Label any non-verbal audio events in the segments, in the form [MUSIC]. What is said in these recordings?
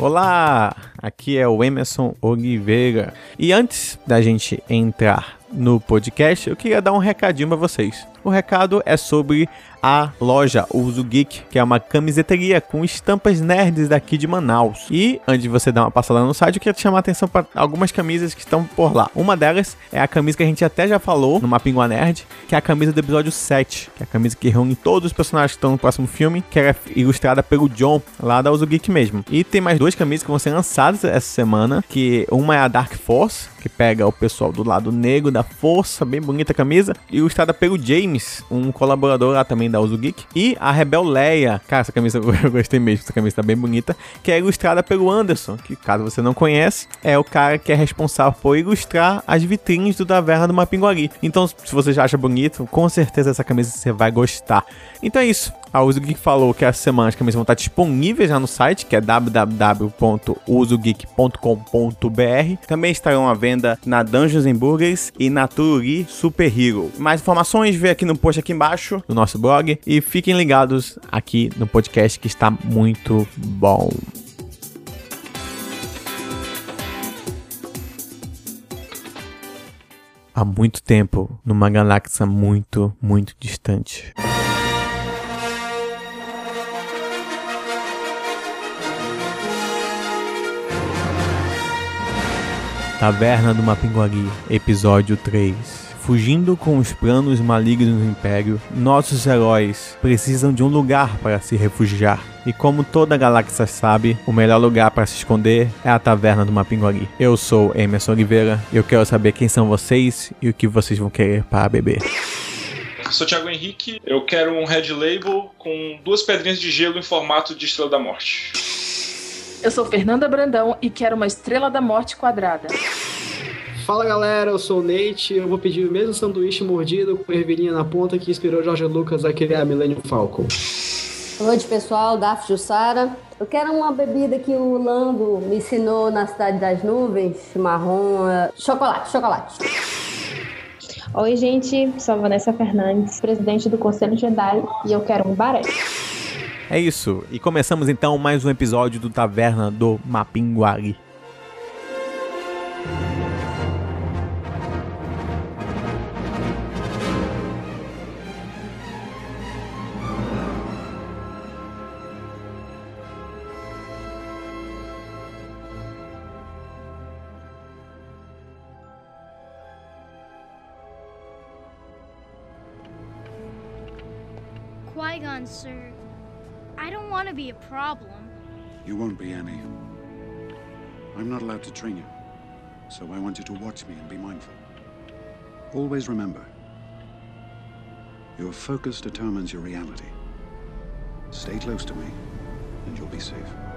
Olá, aqui é o Emerson Oliveira. E antes da gente entrar no podcast, eu queria dar um recadinho para vocês. O recado é sobre a loja Uso Geek, que é uma camiseteria com estampas nerds daqui de Manaus. E antes de você dar uma passada no site, eu queria te chamar a atenção para algumas camisas que estão por lá. Uma delas é a camisa que a gente até já falou no Mapingua Nerd, que é a camisa do episódio 7, que é a camisa que reúne todos os personagens que estão no próximo filme, que é ilustrada pelo John, lá da Uso Geek mesmo. E tem mais duas camisas que vão ser lançadas essa semana, que uma é a Dark Force, que pega o pessoal do lado negro da força, bem bonita camisa, ilustrada pelo James, um colaborador lá também da Uso Geek. E a Rebel Leia, cara, essa camisa [LAUGHS] eu gostei mesmo, essa camisa tá bem bonita, que é ilustrada pelo Anderson, que caso você não conhece, é o cara que é responsável por ilustrar as vitrines do Taverna do Mapinguari. Então, se você já acha bonito, com certeza essa camisa você vai gostar. Então é isso. A Uso Geek falou que essa semana as camisas vão estar disponíveis já no site, que é www.usogeek.com.br. Também estarão à venda na Dungeons Burgers e na Tururi Super Hero. Mais informações vê aqui no post aqui embaixo do nosso blog e fiquem ligados aqui no podcast que está muito bom. Há muito tempo, numa galáxia muito, muito distante. Taverna do Mapinguari, episódio 3. Fugindo com os planos malignos do Império, nossos heróis precisam de um lugar para se refugiar. E como toda a galáxia sabe, o melhor lugar para se esconder é a Taverna do Mapinguari. Eu sou Emerson Oliveira e eu quero saber quem são vocês e o que vocês vão querer para beber. Eu sou Thiago Henrique, eu quero um Red Label com duas pedrinhas de gelo em formato de Estrela da Morte. Eu sou Fernanda Brandão e quero uma Estrela da Morte quadrada. Fala galera, eu sou o Nate eu vou pedir o mesmo sanduíche mordido com ervilhinha na ponta que inspirou Jorge Lucas a criar Millennium Falcon. Boa noite pessoal, Daf Jussara. Eu quero uma bebida que o Lando me ensinou na Cidade das Nuvens, marrom, é, chocolate, chocolate. Oi gente, sou Vanessa Fernandes, presidente do Conselho Jedi e eu quero um baré. É isso, e começamos então mais um episódio do Taverna do Mapinguari. Qui-Gon, sir. I don't want to be a problem. You won't be any. I'm not allowed to train you, so I want you to watch me and be mindful. Always remember, your focus determines your reality. Stay close to me, and you'll be safe.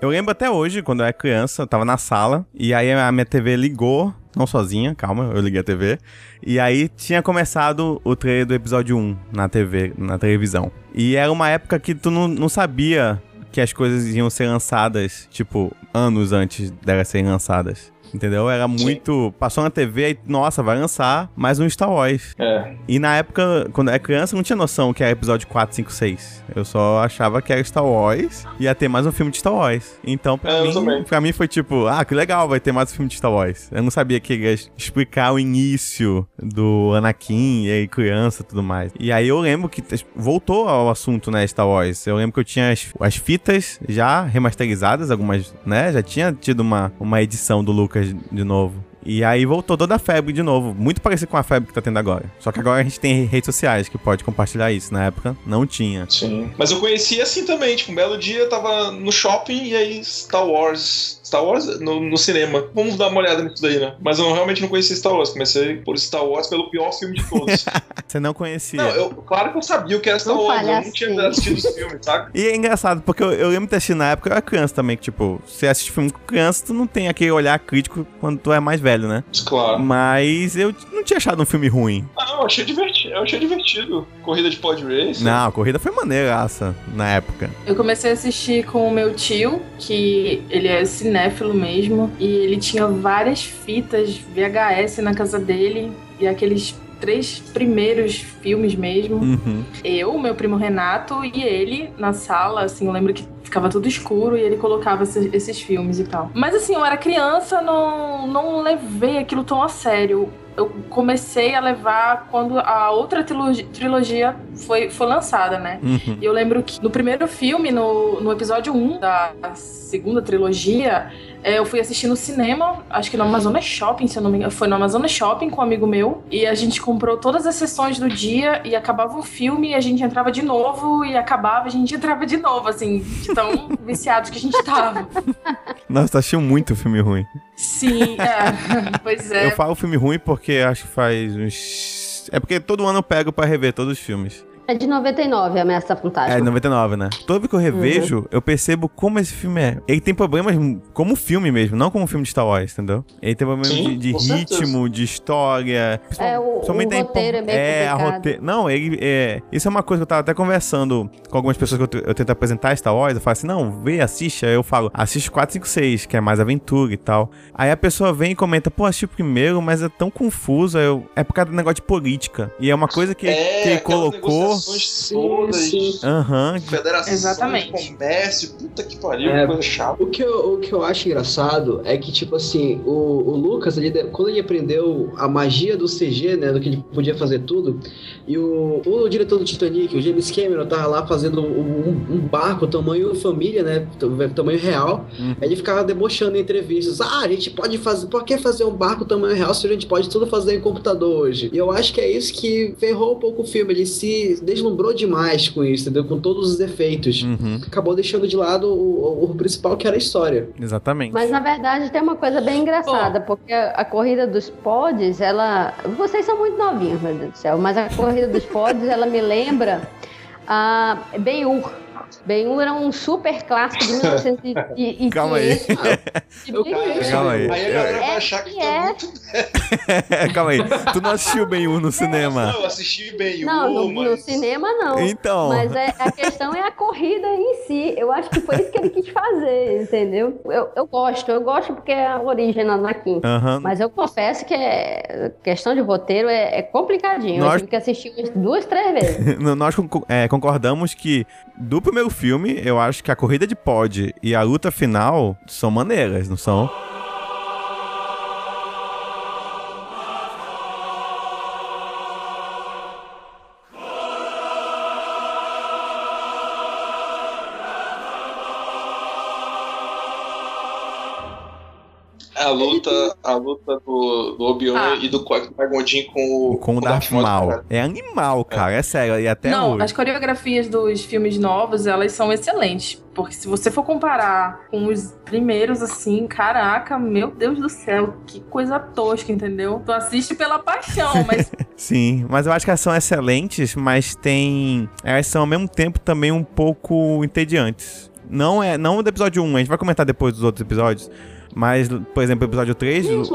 Eu lembro até hoje, quando eu era criança, eu tava na sala, e aí a minha TV ligou, não sozinha, calma, eu liguei a TV, e aí tinha começado o trailer do episódio 1 na TV, na televisão. E era uma época que tu não, não sabia que as coisas iam ser lançadas, tipo, anos antes delas serem lançadas. Entendeu? Era muito. Sim. Passou na TV e, nossa, vai lançar mais um Star Wars. É. E na época, quando eu era criança, eu não tinha noção que era episódio 4, 5, 6. Eu só achava que era Star Wars e ia ter mais um filme de Star Wars. Então, pra, é, mim, pra mim foi tipo, ah, que legal, vai ter mais um filme de Star Wars. Eu não sabia que ia explicar o início do Anakin e aí criança e tudo mais. E aí eu lembro que voltou ao assunto, né, Star Wars. Eu lembro que eu tinha as, as fitas já remasterizadas, algumas, né? Já tinha tido uma, uma edição do Lucas de novo. E aí voltou toda a febre de novo. Muito parecido com a febre que tá tendo agora. Só que agora a gente tem redes sociais que pode compartilhar isso. Na época não tinha. Sim. Mas eu conhecia assim também. Tipo, um belo dia eu tava no shopping e aí Star Wars Star Wars no, no, cinema. Vamos dar uma olhada nisso daí, né? Mas eu realmente não conhecia Star Wars. Comecei por Star Wars pelo pior filme de todos. [LAUGHS] Você não conhecia? Não, eu, claro que eu sabia o que era Star Wars. Eu não tinha assim. assistido os filmes, sabe? E é engraçado, porque eu, eu lembro de assistir na época, eu era criança também. Que, tipo, você assiste filme com criança, tu não tem aquele olhar crítico quando tu é mais velho, né? Claro. Mas eu não tinha achado um filme ruim. Não, Não, eu achei divertido. Eu achei divertido. Corrida de pod race. Não, a corrida foi maneiraça na época. Eu comecei a assistir com o meu tio, que ele é cinéfilo mesmo, e ele tinha várias fitas VHS na casa dele, e aqueles três primeiros filmes mesmo. Uhum. Eu, meu primo Renato e ele na sala, assim, eu lembro que ficava tudo escuro e ele colocava esses, esses filmes e tal. Mas assim, eu era criança, não, não levei aquilo tão a sério. Eu comecei a levar quando a outra trilogia, trilogia foi, foi lançada, né? Uhum. E eu lembro que no primeiro filme, no, no episódio 1 da segunda trilogia, eu fui assistir no cinema, acho que no Amazonas Shopping, se eu não me engano. Foi no Amazonas Shopping com um amigo meu. E a gente comprou todas as sessões do dia e acabava o filme e a gente entrava de novo e acabava, a gente entrava de novo, assim, de tão [LAUGHS] viciados que a gente tava. Nossa, achou muito filme ruim. Sim, é. [LAUGHS] Pois é. Eu falo filme ruim porque acho que faz uns. É porque todo ano eu pego pra rever todos os filmes. É de 99, a Ameaça É, Fantástica. 99, né? Toda vez que eu revejo, eu percebo como esse filme é. Ele tem problemas como filme mesmo, não como filme de Star Wars, entendeu? Ele tem problemas Sim, de, de com certeza. ritmo, de história. É, o- o roteiro é meio É, a complicado. roteiro. Não, ele. É... Isso é uma coisa que eu tava até conversando com algumas pessoas que eu, eu tento apresentar Star Wars. Eu falo assim, não, vê, assiste. Aí eu falo, assiste 4, 5, 6, que é mais aventura e tal. Aí a pessoa vem e comenta, pô, assisti o primeiro, mas é tão confuso. aí Eu... É por causa do negócio de política. E é uma coisa que, É, que ele colocou. Todas. sim. Aham, Federação Exatamente. de Comércio, puta que pariu, É. coisa chata. O que, eu, o que eu acho engraçado é que, tipo assim, o, o Lucas, ele, quando ele aprendeu a magia do CG, né, do que ele podia fazer tudo, e o, o diretor do Titanic, o James Cameron, tava lá fazendo um, um barco tamanho família, né, tamanho real, Uhum. ele ficava debochando em entrevistas, ah, a gente pode fazer, por que fazer um barco tamanho real se a gente pode tudo fazer em computador hoje? E eu acho que é isso que ferrou um pouco o filme, ele se deslumbrou demais com isso, entendeu, com todos os efeitos. Uhum, Acabou deixando de lado o, o- o principal, que era a história. exatamente. Mas na verdade tem uma coisa bem engraçada, porque a, a corrida dos pods, ela. Vocês são muito novinhos, meu Deus do céu, mas a corrida dos pods, [LAUGHS] ela me lembra a Ben-Hur. Ben-Hur era um super clássico de 1900 [LAUGHS] Calma aí. [LAUGHS] Eu. Calma aí. Aí a galera vai É achar que tá é. muito. [LAUGHS] Calma aí. Tu não assistiu bem um no cinema. Não, eu assisti bem Não, no, um, no mas. cinema não. Então. Mas é, a questão é a corrida em si. Eu acho que foi isso que ele quis fazer, entendeu? Eu, eu gosto, eu gosto porque é a origem na Anakin. Aham. Mas eu confesso que é, questão de roteiro é, é complicadinho. Nós- Eu tive que assistir umas duas, três vezes. Nós é, concordamos que do primeiro filme, eu acho que a corrida de pod e a luta final são maneiras, não são? A luta, a luta do, do Obi-Wan Ah. e do Qui-Gon com o, Com o Darth Maul. É animal, cara, é sério. E até Não, hoje. as coreografias dos filmes novos, elas são excelentes. Porque se você for comparar com os primeiros, assim, caraca, meu Deus do céu, que coisa tosca, entendeu? Tu assiste pela paixão, [LAUGHS] mas Sim, mas eu acho que elas são excelentes, mas tem. Elas são ao mesmo tempo também um pouco entediantes. Não é. Não do episódio 1, a gente vai comentar depois dos outros episódios. Mas, por exemplo, o episódio 3 Tem do, do,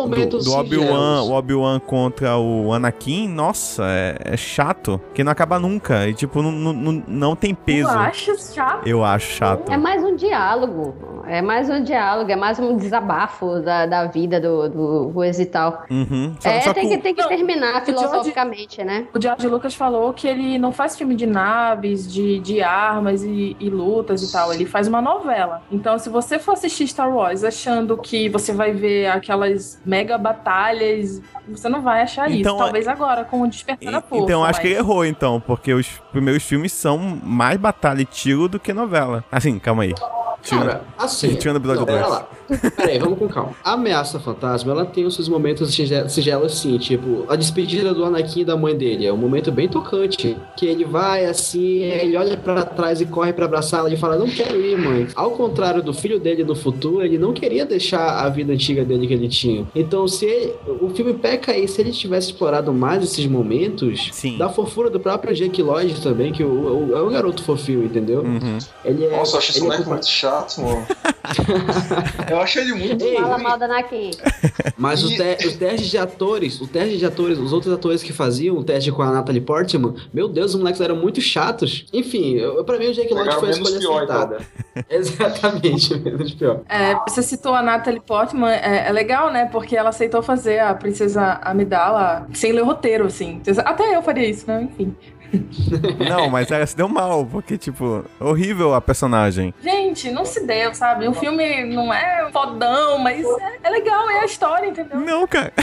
Obi-Wan, singelos. o Obi-Wan contra o Anakin, nossa, é, é chato. Que não acaba nunca. E tipo, não, não, não- tem peso. acha chato. Eu acho chato. É mais um diálogo. É mais um diálogo, é mais um desabafo da, da vida do, do coisa e tal. Uhum. Só, é, só tem, que que, tem que Não, terminar o George- filosoficamente, né? O George Lucas falou que ele não faz filme de naves, de, de armas e, e lutas e tal. Ele faz uma novela. Então, se você for assistir Star Wars achando que você vai ver aquelas mega batalhas, você não vai achar Então, isso. Talvez agora, com o Despertar da Força. Então, acho que mas- ele errou, então, porque os primeiros filmes são mais batalha e tiro do que novela. Assim, calma aí. Cara, assim. Tirando o episódio não, pera dois. lá. Pera aí, vamos com calma. A ameaça fantasma, ela tem os seus momentos singelos, assim, tipo, a despedida do Anakin e da mãe dele. É um momento bem tocante. Que ele vai assim, ele olha pra trás e corre pra abraçá-la e fala: Não quero ir, mãe. Ao contrário do filho dele no futuro, ele não queria deixar a vida antiga dele que ele tinha. Então, se ele- o filme peca aí, se ele tivesse explorado mais esses momentos, Sim. da fofura do próprio Jake Lloyd também, que o, o- é um garoto fofinho, entendeu? Uhum. Ele é, Nossa, eu acho ele é muito chato. Chato, mano. [LAUGHS] eu acho ele muito Ei, Fala ruim. mal da Anakin. Mas os, E- te- os testes de atores, o teste de atores, os outros atores que faziam o teste com a Natalie Portman, meu Deus, os moleques eram muito chatos. Enfim, eu, pra mim o Jake Lloyd Pegaram foi a escolha pior, então. acertada. [LAUGHS] Exatamente, menos pior. É, você citou a Natalie Portman, é, é legal, né? Porque ela aceitou fazer a Princesa Amidala sem ler roteiro, assim. Até eu faria isso, né? Enfim. Não, mas ela se deu mal, porque, tipo, horrível a personagem. Gente, não se deu, sabe? O filme não é fodão, mas é, é legal, é a história, entendeu? Não, cara.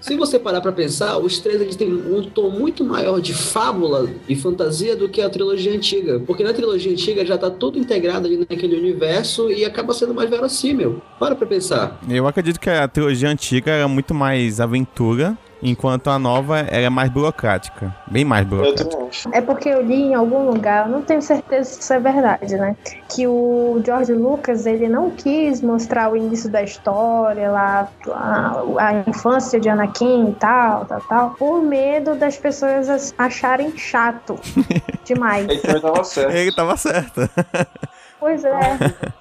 Se você parar pra pensar, os três eles têm um tom muito maior de fábula e fantasia do que a trilogia antiga. Porque na trilogia antiga já tá tudo integrado ali naquele universo e acaba sendo mais verossímil. Para pra pensar. Eu acredito que a trilogia antiga era muito mais aventura, enquanto a nova era mais burocrática. Bem mais Eu burocrática. também acho. É porque eu li em algum lugar, eu não tenho certeza se isso é verdade, né? Que o George Lucas, ele não quis mostrar o início da história, lá, a, a infância de Anakin e tal, tal, tal, por medo das pessoas as- acharem chato [LAUGHS] demais. Ele tava certo. Ele tava certo. Pois é.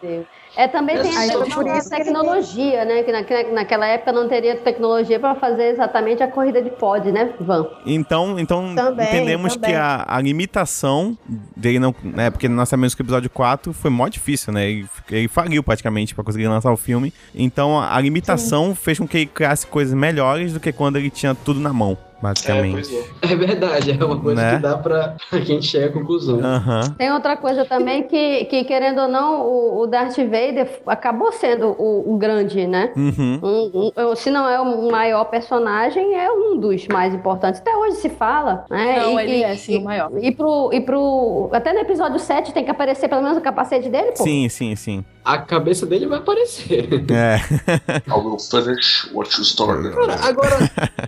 [LAUGHS] É, também tem a questão da tecnologia, né? Que, na- que naquela época não teria tecnologia para fazer exatamente a corrida de pod, né, Van? Então, então Também, entendemos também. que a, a limitação dele não. Né, porque nós sabemos que o episódio 4 foi mó difícil, né? Ele, ele faliu praticamente pra conseguir lançar o filme. Então a, a limitação fez com que ele criasse coisas melhores do que quando ele tinha tudo na mão, basicamente. pois é. É verdade, é uma coisa Né? que dá pra que a gente chegar à conclusão. Aham. Tem outra coisa também que, que querendo ou não, o, o Darth Vader acabou sendo o, o grande, né? Uhum. Um- um- se não é o maior personagem, é um dos mais importantes. Até hoje se fala, né? Não, e, ele e- é, sim, o maior. E pro, e pro. Até no episódio 7 tem que aparecer pelo menos o capacete dele, pô. Sim, sim, sim. A cabeça dele vai aparecer. É. [LAUGHS] I will finish what you started. Cara, agora,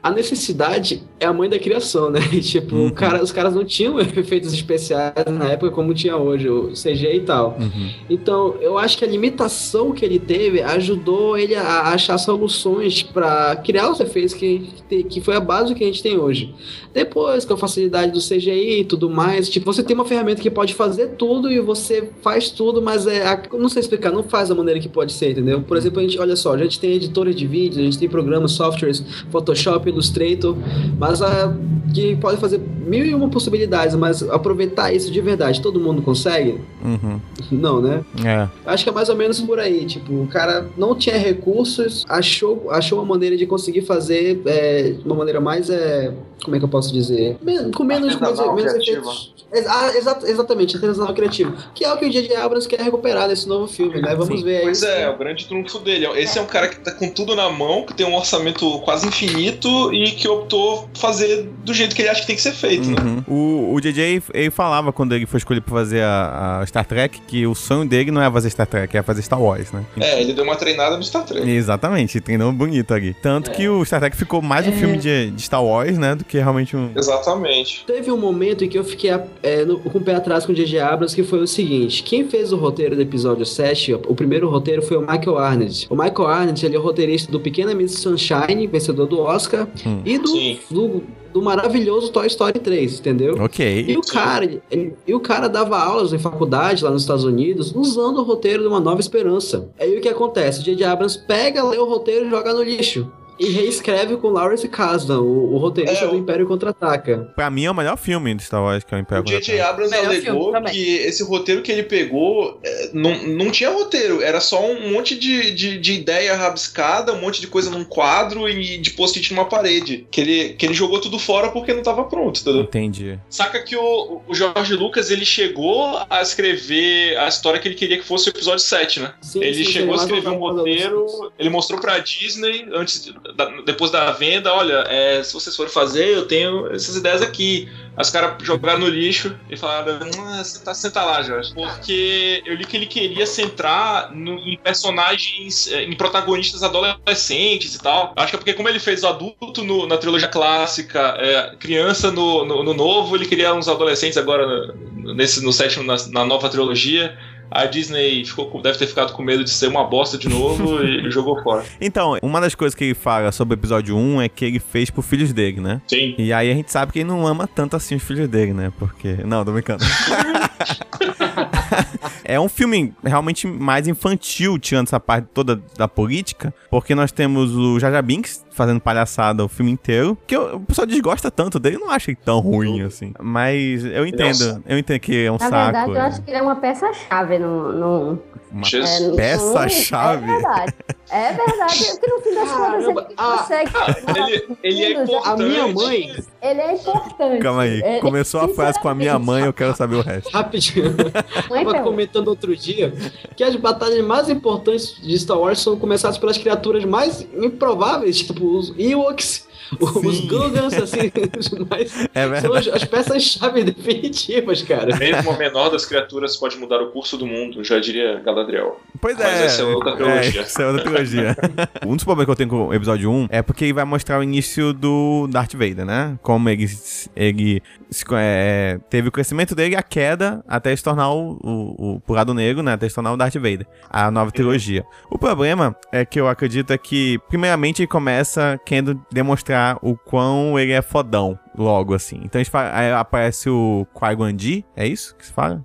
a necessidade é a mãe da criação, né? E, [LAUGHS] tipo, Uhum. cara, os caras não tinham [LAUGHS] efeitos especiais na época como tinha hoje, o CG e tal. Uhum. Então, eu acho que a limitação que ele teve ajudou ele a achar soluções pra criar os efeitos que, que foi a base que a gente tem hoje. Depois, com a facilidade do CGI e tudo mais, tipo, você tem uma ferramenta que pode fazer tudo e você faz tudo, mas é, a- não sei explicar, não faz da maneira que pode ser, entendeu? Por exemplo, a gente, olha só, a gente tem editores de vídeo, a gente tem programas, softwares, Photoshop, Illustrator, mas a, que pode fazer mil e uma possibilidades, mas aproveitar isso de verdade, todo mundo consegue? Uhum. [LAUGHS] Não, né? É. Acho que é mais ou menos por aí. Tipo, o cara não tinha recursos, achou, achou uma maneira de conseguir fazer é, de uma maneira mais. É, como é que eu posso dizer? Men- Com menos, menos, Artesanal, menos criativa. efeitos. Ah, exa- exatamente, artesanal criativo. Que é o que o J.J. Abrams quer recuperar nesse novo filme, né? Vamos Sim. ver aí. Pois é, o grande trunfo dele. Esse é um cara que tá com tudo na mão, que tem um orçamento quase infinito e que optou fazer do jeito que ele acha que tem que ser feito, né? Uhum. O, o JJ, ele falava quando ele foi escolhido pra fazer a, a Star Trek que o sonho dele não é fazer Star Trek, é fazer Star Wars, né? É, ele deu uma treinada no Star Trek. Exatamente, treinou bonito ali. Tanto É. que o Star Trek ficou mais um É. filme de, de Star Wars, né? Do que realmente um. Exatamente. Teve um momento em que eu fiquei é, no- com o pé atrás com o J.J. Abrams, que foi o seguinte: quem fez o roteiro do episódio 7, o primeiro roteiro foi o Michael Arnett. O Michael Arnett ele é o roteirista do Pequena Miss Sunshine, vencedor do Oscar, Hum. e do, Sim. do, do maravilhoso Toy Story 3, entendeu? Ok. E o cara, ele- e o cara dava aulas em faculdade lá nos Estados Unidos usando o roteiro de Uma Nova Esperança. Aí o que acontece? O J.J. Abrams pega, lê o roteiro e joga no lixo. E reescreve com Lawrence Kasdan, o, o roteirista É, do o- Império Contra-Ataca. Pra mim é o melhor filme do Star Wars, que é o Império O J.J. Contra-Ataca. Abrams alegou que esse roteiro que ele pegou é, não, não tinha roteiro, era só um monte de, de, de ideia rabiscada, um monte de coisa num quadro e de post-it numa parede. Que ele, que ele jogou tudo fora porque não tava pronto, entendeu? Entendi. Saca que o, o Jorge Lucas ele chegou a escrever a história que ele queria que fosse o episódio 7, né? Sim, ele sim, chegou a escrever um roteiro, ele mostrou pra Disney antes de- da- depois da venda, olha, é, se vocês forem fazer, eu tenho essas ideias aqui. Aí Os caras jogaram no lixo e falaram, ah, senta, senta lá, Jorge. Porque eu li que ele queria centrar no- em personagens, eh, em protagonistas adolescentes e tal. Acho que é porque como ele fez o adulto no- na trilogia clássica, é, criança no, no, no novo, ele queria uns adolescentes agora nesse, no sétimo, na, na nova trilogia. A Disney ficou, deve ter ficado com medo de ser uma bosta de novo e [LAUGHS] jogou fora. Então, uma das coisas que ele fala sobre o episódio 1 é que ele fez por filhos dele, né? Sim. E aí a gente sabe que ele não ama tanto assim os filhos dele, né? Porque. Não, tô brincando. [LAUGHS] é um filme realmente mais infantil, tirando essa parte toda da política, porque nós temos o Jaja Binks fazendo palhaçada o filme inteiro, que eu- o pessoal desgosta tanto dele, eu não acho ele tão ruim assim. Mas eu entendo, eu entendo que é um Na saco. verdade, eu acho que ele é uma peça-chave no. no Uma é, peça-chave? É verdade. É verdade. [LAUGHS] Porque no fim das contas ele ah, consegue. Ele, ele é importante. A minha mãe, Ele é importante. Calma aí, Ele- começou a frase com a minha mãe, eu quero saber o resto. rapidinho, Mãe, tava comentando outro dia que as batalhas mais importantes de Star Wars são começadas pelas criaturas mais improváveis, tipo os Ewoks, os Sim. Assim, [LAUGHS] os mais, É são as, as peças-chave definitivas, cara. Mesmo a menor das criaturas pode mudar o curso do mundo, já diria Galadriel. Pois Mas é. essa é outra trilogia. É, essa é outra trilogia. [LAUGHS] um dos problemas que eu tenho com o episódio 1 é porque ele vai mostrar o início do Darth Vader, né? Como ele, ele se- é, teve o crescimento dele e a queda até se tornar o, o, o pro lado negro, né? Até se tornar o Darth Vader. A nova trilogia. O problema é que eu acredito é que, primeiramente, ele começa querendo demonstrar o quão ele é fodão. Logo assim. Então a gente fala- aí aparece o Jinn, é isso que se fala?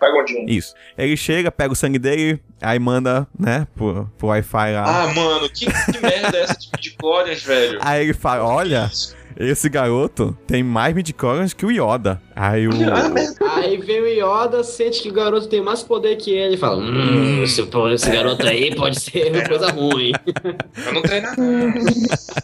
Qui-Gon. Isso. Ele chega, pega o sangue dele, aí manda, né, pro, pro Wi-Fi lá. Ah, mano, que, que merda é essa de midichlorians, velho? Aí ele fala, olha, Isso. Esse garoto tem mais midichlorians que o Yoda. Aí o... [LAUGHS] Aí vem o Yoda, sente que o garoto tem mais poder que ele e fala: Hum, esse, esse garoto aí pode ser uma coisa ruim. [LAUGHS] Eu não treino nada.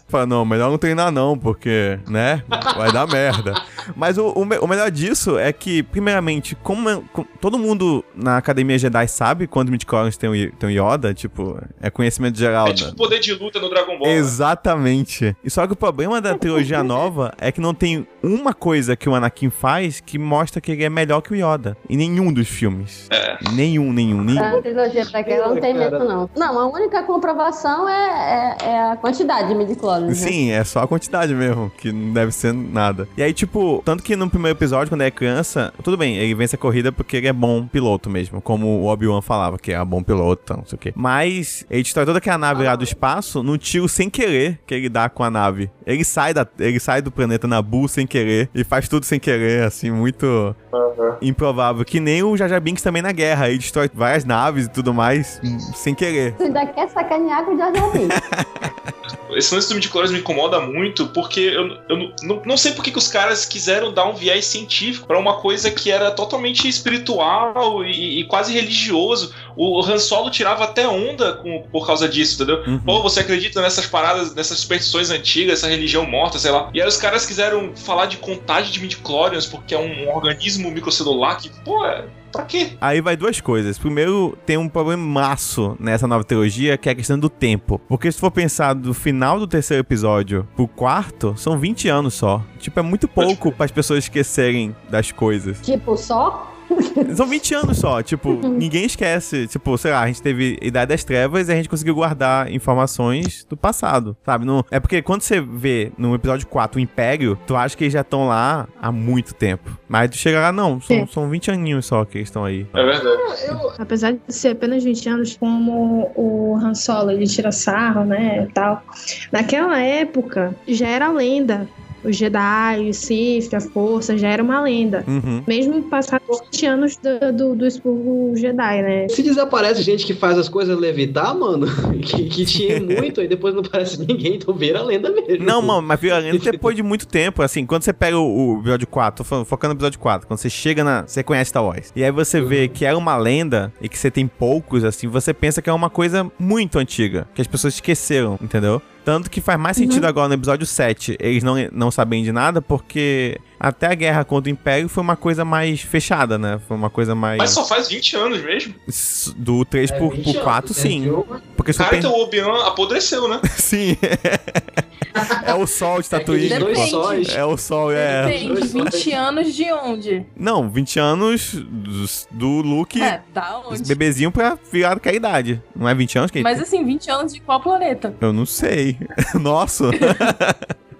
fala, não, melhor não treinar não, porque, né, vai dar merda. Mas o, o, o melhor disso é que, primeiramente, como, é- com- todo mundo na Academia Jedi sabe quando midichlorians tem o, tem o Yoda, tipo, é conhecimento geral, É né? tipo poder de luta no Dragon Ball. né? Exatamente. E só que o problema da trilogia nova é que não tem uma coisa que o Anakin faz que mostra que ele é melhor que o Yoda. Em nenhum dos filmes. É. Nenhum, nenhum, nenhum. A trilogia pra aquela não tem mesmo, não. Não, a única comprovação é, é, é a quantidade de midi-clones. né? Sim, é só a quantidade mesmo, que não deve ser nada. E aí, tipo, tanto que no primeiro episódio, quando ele é criança, tudo bem, ele vence a corrida porque ele é bom piloto mesmo, como o Obi-Wan falava, que é bom piloto, então, não sei o quê. Mas ele destrói toda aquela nave lá do espaço num tiro sem querer que ele dá com a nave. Ele sai, da, ele sai do planeta Nabu sem querer e faz tudo sem querer, assim, muito improvável. Que nem o Jar Binks também na guerra, ele destrói várias naves e tudo mais hum, sem querer. Você ainda quer sacanear com o Jar Binks. [LAUGHS] Esse lance do midichlorians me incomoda muito, porque eu, eu não- não, sei por que os caras quiseram dar um viés científico pra uma coisa que era totalmente espiritual e, e quase religioso. O Han Solo tirava até onda com, por causa disso, entendeu? Uhum. Pô, você acredita nessas paradas, nessas superstições antigas, essa religião morta, sei lá. E aí os caras quiseram falar de contagem de midichlorians, porque é um organismo microcelular que, pô, é, pra quê? Aí vai duas coisas. Primeiro, tem um problemaço nessa nova trilogia, que é a questão do tempo. Porque se for pensar do final do terceiro episódio pro quarto, são 20 anos só. Tipo, é muito pouco para as pessoas esquecerem das coisas. tipo, só? [LAUGHS] São 20 anos só, tipo, ninguém esquece. Tipo, sei lá, a gente teve Idade das Trevas e a gente conseguiu guardar informações do passado, sabe? Não, é porque quando você vê no episódio 4 o Império, tu acha que eles já estão lá há muito tempo. Mas tu chega lá, não, são, É. são 20 aninhos só que eles estão aí. É verdade. Apesar de ser apenas 20 anos, como o Han Solo ele tira sarro, né, e tal. Naquela época já era lenda. Os Jedi, o Sith, a Força, já era uma lenda. Uhum. Mesmo passados 20 anos do, do, do expurgo Jedi, né? Se desaparece gente que faz as coisas levitar, mano, [LAUGHS] que, que tinha [LAUGHS] muito, aí depois não parece ninguém, então vira lenda mesmo. Não, mano, mas vira lenda [LAUGHS] depois de muito tempo. Assim, quando você pega o, o episódio 4, tô falando- focando no episódio 4, quando você chega na. Você conhece Star Wars. E aí você vê que era uma lenda e que você tem poucos, assim, você pensa que é uma coisa muito antiga, que as pessoas esqueceram, entendeu? Tanto que faz mais sentido agora no episódio 7 eles não, não sabem de nada, porque até a guerra contra o Império foi uma coisa mais fechada, né? Foi uma coisa mais. Mas só faz 20 anos mesmo. Do 3 É, pro, 20 pro anos, 4, né? sim. Porque se eu Cara, pen- então o Obi-Wan apodreceu, né? [LAUGHS] Sim. é o sol de Tatooine. Aqueles dois sóis. É o sol, é. Depende, 20 anos de onde? Não, 20 anos dos- do Luke, É, da onde? bebezinho pra virar daquela idade. Não é 20 anos que Mas assim, 20 anos de qual planeta? Eu não sei. [LAUGHS] Nossa. [LAUGHS]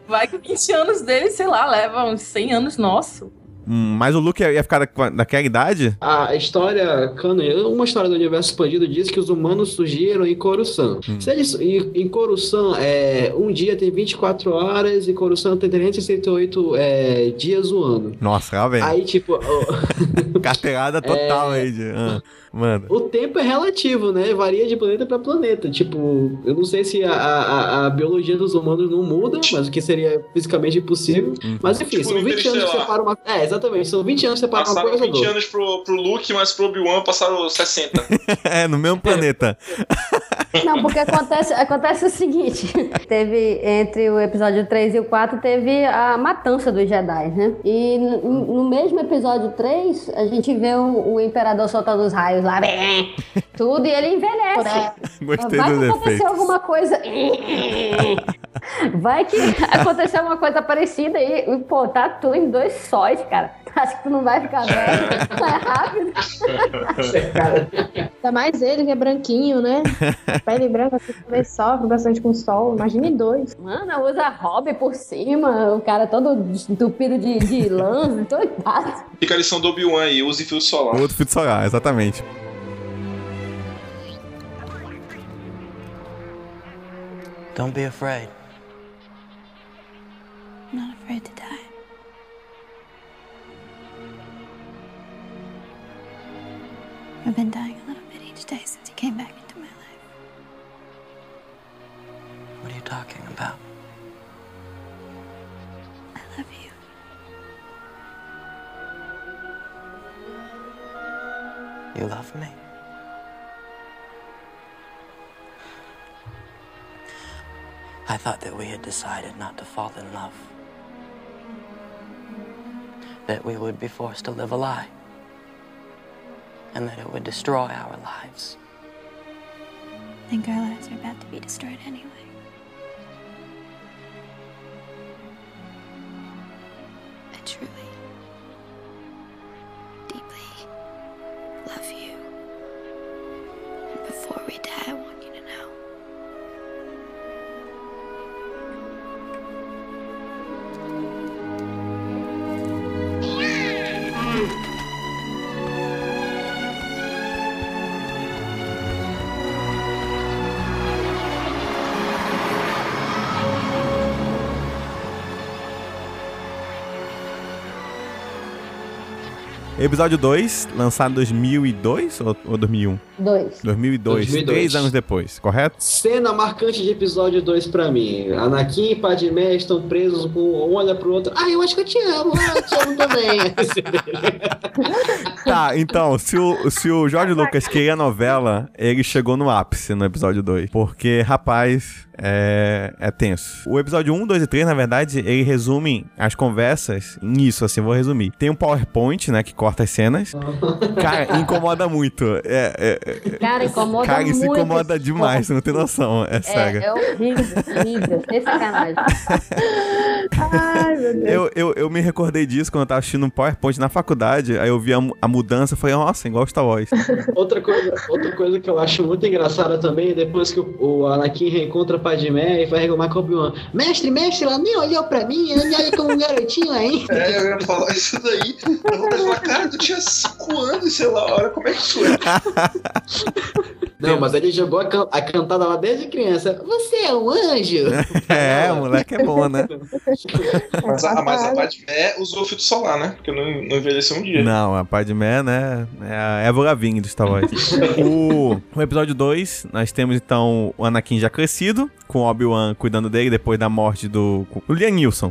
Vai que 20 anos dele, sei lá, leva uns 100 anos nosso. Hum, mas o Luke ia ficar da- daquela idade? A história canon, uma história do universo expandido diz que os humanos surgiram em Coruscant. Se eles, em, em Coruscant, é, um dia tem 24 horas e Coruscant tem 368 é, dias o ano. Nossa, vem. Aí, tipo, [LAUGHS] Carteirada total aí de. ah, mano. o tempo é relativo, né? Varia de planeta pra planeta. Tipo, eu não sei se a, a, a- biologia dos humanos não muda, mas o que seria fisicamente impossível. Mas enfim, Tipo são no 20 anos que separam uma. É, exatamente, são 20 anos que separam uma Passaram coisa da 20 outra. anos pro, pro Luke, mas pro Obi-Wan passaram 60. [LAUGHS] É, no mesmo planeta. [LAUGHS] Não, porque acontece, acontece o seguinte: [LAUGHS] teve entre o episódio 3 e o 4, teve a matança dos Jedi, né? E no, no mesmo episódio 3, a gente vê o, o Imperador soltando os raios lá, bem, tudo, e ele envelhece. Gostei Vai que aconteceu alguma coisa. [LAUGHS] Vai que aconteceu alguma coisa parecida e, pô, tá tu em dois sóis, cara. Acho que tu não vai ficar velho. [LAUGHS] É rápido. [LAUGHS] Ainda mais ele, que é branquinho, né? [LAUGHS] Pele branca, assim, também sofre bastante com sol. Imagine dois. Mano, usa hobby por cima, o cara todo entupido de, de lã, doidado. Fica a lição do Obi-Wan aí, use fio solar. Outro filtro solar, exatamente. Don't be afraid. I'm not afraid to die. I've been dying a little bit each day since you came back into my life. What are you talking about? I love you. You love me? I thought that we had decided not to fall in love. That we would be forced to live a lie. And that it would destroy our lives. I think our lives are about to be destroyed anyway. I truly, deeply love you. And before we die, Episódio 2, lançado em 2002 ou, ou 2001? Dois. 2002, 2002. três anos depois, correto? Cena marcante de episódio 2 pra mim. Anakin e Padmé estão presos com um olha pro outro. Ah, eu acho que eu te amo. Eu te amo também. [LAUGHS] [LAUGHS] Tá, então, se o, se o Jorge Lucas queria novela, ele chegou no ápice no episódio 2. Porque, rapaz, é, é tenso. O episódio 1, 2 e 3, na verdade, ele resume as conversas nisso, assim, vou resumir. Tem um PowerPoint, né, que corta as cenas. [LAUGHS] Cara, incomoda muito. É, é, é, Cara, incomoda cara, muito. isso incomoda esse demais, você não tem noção. É, É, sério. é horrível, horrível. Sem sacanagem. [LAUGHS] Ai, meu Deus. Eu, eu, eu me recordei disso quando eu tava assistindo um PowerPoint na faculdade, aí eu vi a, a mudança, eu falei, nossa, igual Star Wars. outra, coisa, outra coisa que eu acho muito engraçada também, depois que o, o Anakin reencontra Padmé e vai reclamar com o Obi-Wan. Mestre, mestre, ela nem olhou pra mim, ela me olha como um garotinho ainda. É, eu ia falar isso daí. Eu vou falar, cara, tu tinha 5 anos, sei lá, olha como é que é. [LAUGHS] Não, mas ele jogou a, can- a cantada lá desde criança. Você é um anjo? [LAUGHS] É, o moleque é bom, né? Mas a, mas a Padmé usou filtro solar, né? Porque não, não envelheceu um dia. Não, a Padmé, né? É a Eva Lavigne do Star Wars. [LAUGHS] o, o episódio 2, nós temos então o Anakin já crescido, com o Obi-Wan cuidando dele depois da morte do. O Liam Neeson.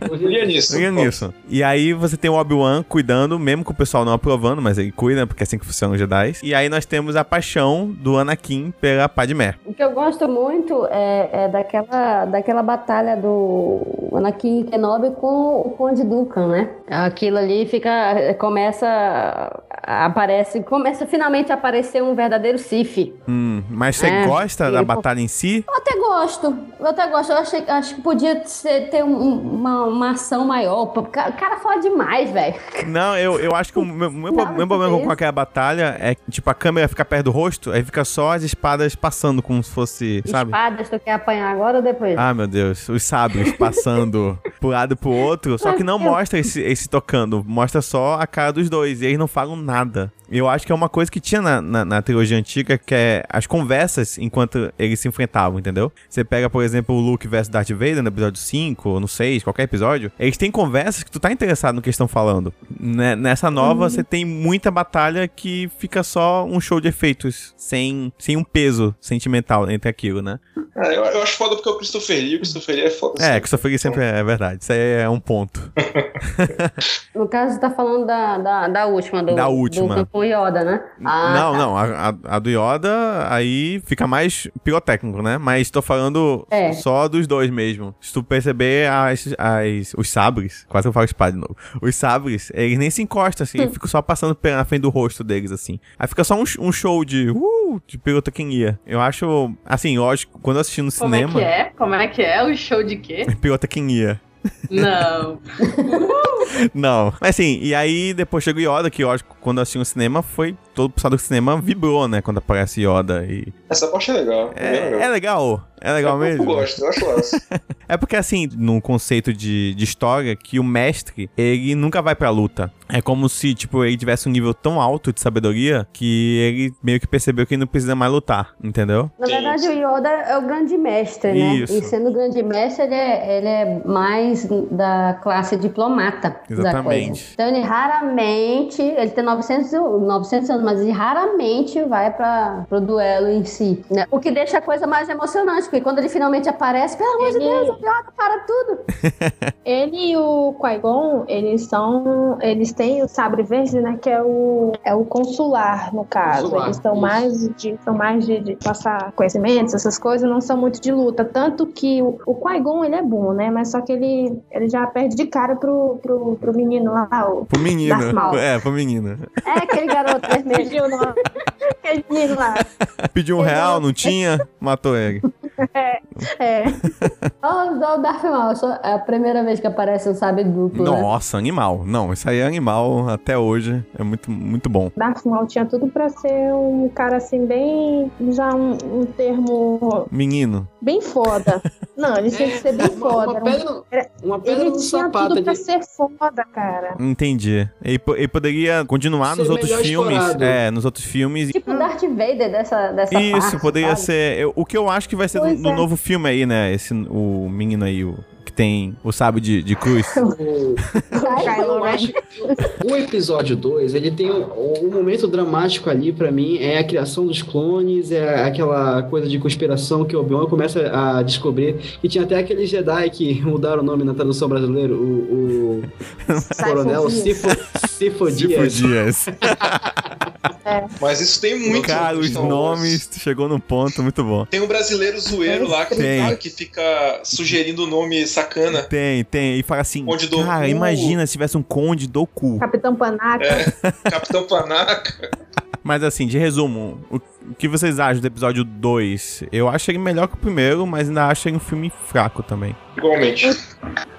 Liam Neeson. E aí você tem o Obi-Wan cuidando, mesmo com o pessoal não aprovando, mas ele cuida, porque é assim que funcionam os Jedi. E aí nós temos a paixão do Anakin pela Padmé. O que eu gosto muito é, é daquela, daquela batalha do Anakin Kenobi com o Conde Dukan, né? Aquilo ali fica. Começa. Aparece. Começa finalmente a aparecer um verdadeiro Sith. Hum, mas você É, gosta da batalha em si? Eu até gosto. Eu até gosto. Eu achei, acho que podia ser- ter um- uma, uma ação maior. O cara, fala demais, velho. Não, eu, eu acho que o meu, meu, Não, meu problema com aquela batalha é que, tipo, a câmera fica perto do rosto, aí fica só as espadas passando como se fosse, sabe? Espadas, tu quer apanhar agora ou depois? Ah, meu Deus, os sabres passando [LAUGHS] pro lado e pro outro, só que não mostra esse, esse tocando, mostra só a cara dos dois, e eles não falam nada. Eu acho que é uma coisa que tinha na, na, na trilogia antiga, que é as conversas enquanto eles se enfrentavam, entendeu? Você pega, por exemplo, o Luke versus Darth Vader no episódio 5, ou no 6, qualquer episódio, eles têm conversas que tu tá interessado no que eles estão falando. Né- Nessa nova, você tem muita batalha que fica só um show de efeitos, sem, sem um peso sentimental entre aquilo, né? É, eu, eu acho foda porque o Christopher Lee, o Christopher Lee é foda. É, assim. que só foi sempre é verdade. Isso aí é um ponto. [LAUGHS] No caso, você tá falando da, da, da última, do, Da última. do com Yoda, né? Ah, não, tá. não, a, a- a do Yoda aí fica mais pirotécnico, né? Mas tô falando É. só dos dois mesmo. Se tu perceber as, as, os sabres, quase que eu falo espada de novo. Os sabres, eles nem se encostam assim, Hum. [LAUGHS] ficam só passando na frente do rosto deles assim. Aí fica só um, um show de uh, de pirotecnia. Eu acho, assim, lógico, quando eu assisti no Como é cinema, que é? Como é que é? O show de quê? [LAUGHS] pirotecnia. Não. [LAUGHS] Não. Mas assim, e aí depois chega o Yoda, que lógico, quando eu assisti no cinema, foi todo o pessoal do cinema vibrou, né? Quando aparece Yoda. E... Essa parte é legal. É, É, legal. é legal. É legal Eu mesmo. gosto, eu acho massa. [LAUGHS] É porque, assim, no conceito de, de história, que o mestre, ele nunca vai pra luta. É como se, tipo, ele tivesse um nível tão alto de sabedoria que ele meio que percebeu que ele não precisa mais lutar, entendeu? Na Sim, verdade, sim. o Yoda é o grande mestre, né? Isso. E sendo grande mestre, ele é, ele é mais da classe diplomata da Exatamente. coisa. Então, ele raramente, ele tem 900, e- 900 anos, mas ele raramente vai para pro duelo em si. Né? O que deixa a coisa mais emocionante, porque quando ele finalmente aparece, pelo amor de Ele- Deus, o Yoda para tudo. [LAUGHS] Ele e o Qui-Gon, eles são. Eles têm o sabre verde, né? Que é o, é o consular, no caso. Consular, eles são isso. mais de. São mais de, de passar conhecimentos, essas coisas, não são muito de luta. Tanto que o, o Qui-Gon, ele é bom, né? Mas só que ele, ele já perde de cara pro, pro, pro menino lá, o. Pro menino. Darth Maul. É, pro menino. É aquele garoto vermelho. Fugiu o nome. [LAUGHS] Aquele menino lá. Pediu um real, não tinha, matou ele. É. [LAUGHS] Olha o Darth Maul, só- é a primeira vez que aparece um sabre duplo, né? Nossa, animal. Não, isso aí é animal até hoje. É muito, muito bom. Darth Maul tinha tudo pra ser um cara assim, bem. Já um, um termo Menino. Bem foda. Não, ele tinha que ser bem Uma, foda. uma era um- pedra, era- uma pedra Ele no tinha sapato tudo pra ser foda, cara. Entendi. Ele, ele poderia continuar Ser nos outros filmes. explorado. É, nos outros filmes. Tipo o Darth Vader dessa, dessa Isso, parte, poderia sabe? ser. eu- o que eu acho que vai ser no, no é. novo filme aí, né? Esse, o menino aí, o tem o sábio de, de cruz. [LAUGHS] O- Kylo episódio 2, ele tem um, um momento dramático ali pra mim, é a criação dos clones, é aquela coisa de conspiração que o Obi-Wan começa a descobrir, e tinha até aquele Jedi que mudaram o nome na tradução brasileira, o, o [LAUGHS] Coronel Sifo, Sifo Dias. Dias. [LAUGHS] Mas isso tem muito. Cara, no os nomes chegou no ponto, muito bom. Tem um brasileiro zoeiro lá que, Tem. que fica sugerindo o nome sacana. Tem, tem. E fala assim, Conde do cara, cu. imagina se tivesse um conde do cu. Capitão Panaca. Capitão Panaca. Mas assim, de resumo, o o que vocês acham do episódio 2? Eu acho ele melhor que o primeiro, mas ainda acho ele um filme fraco também. Igualmente.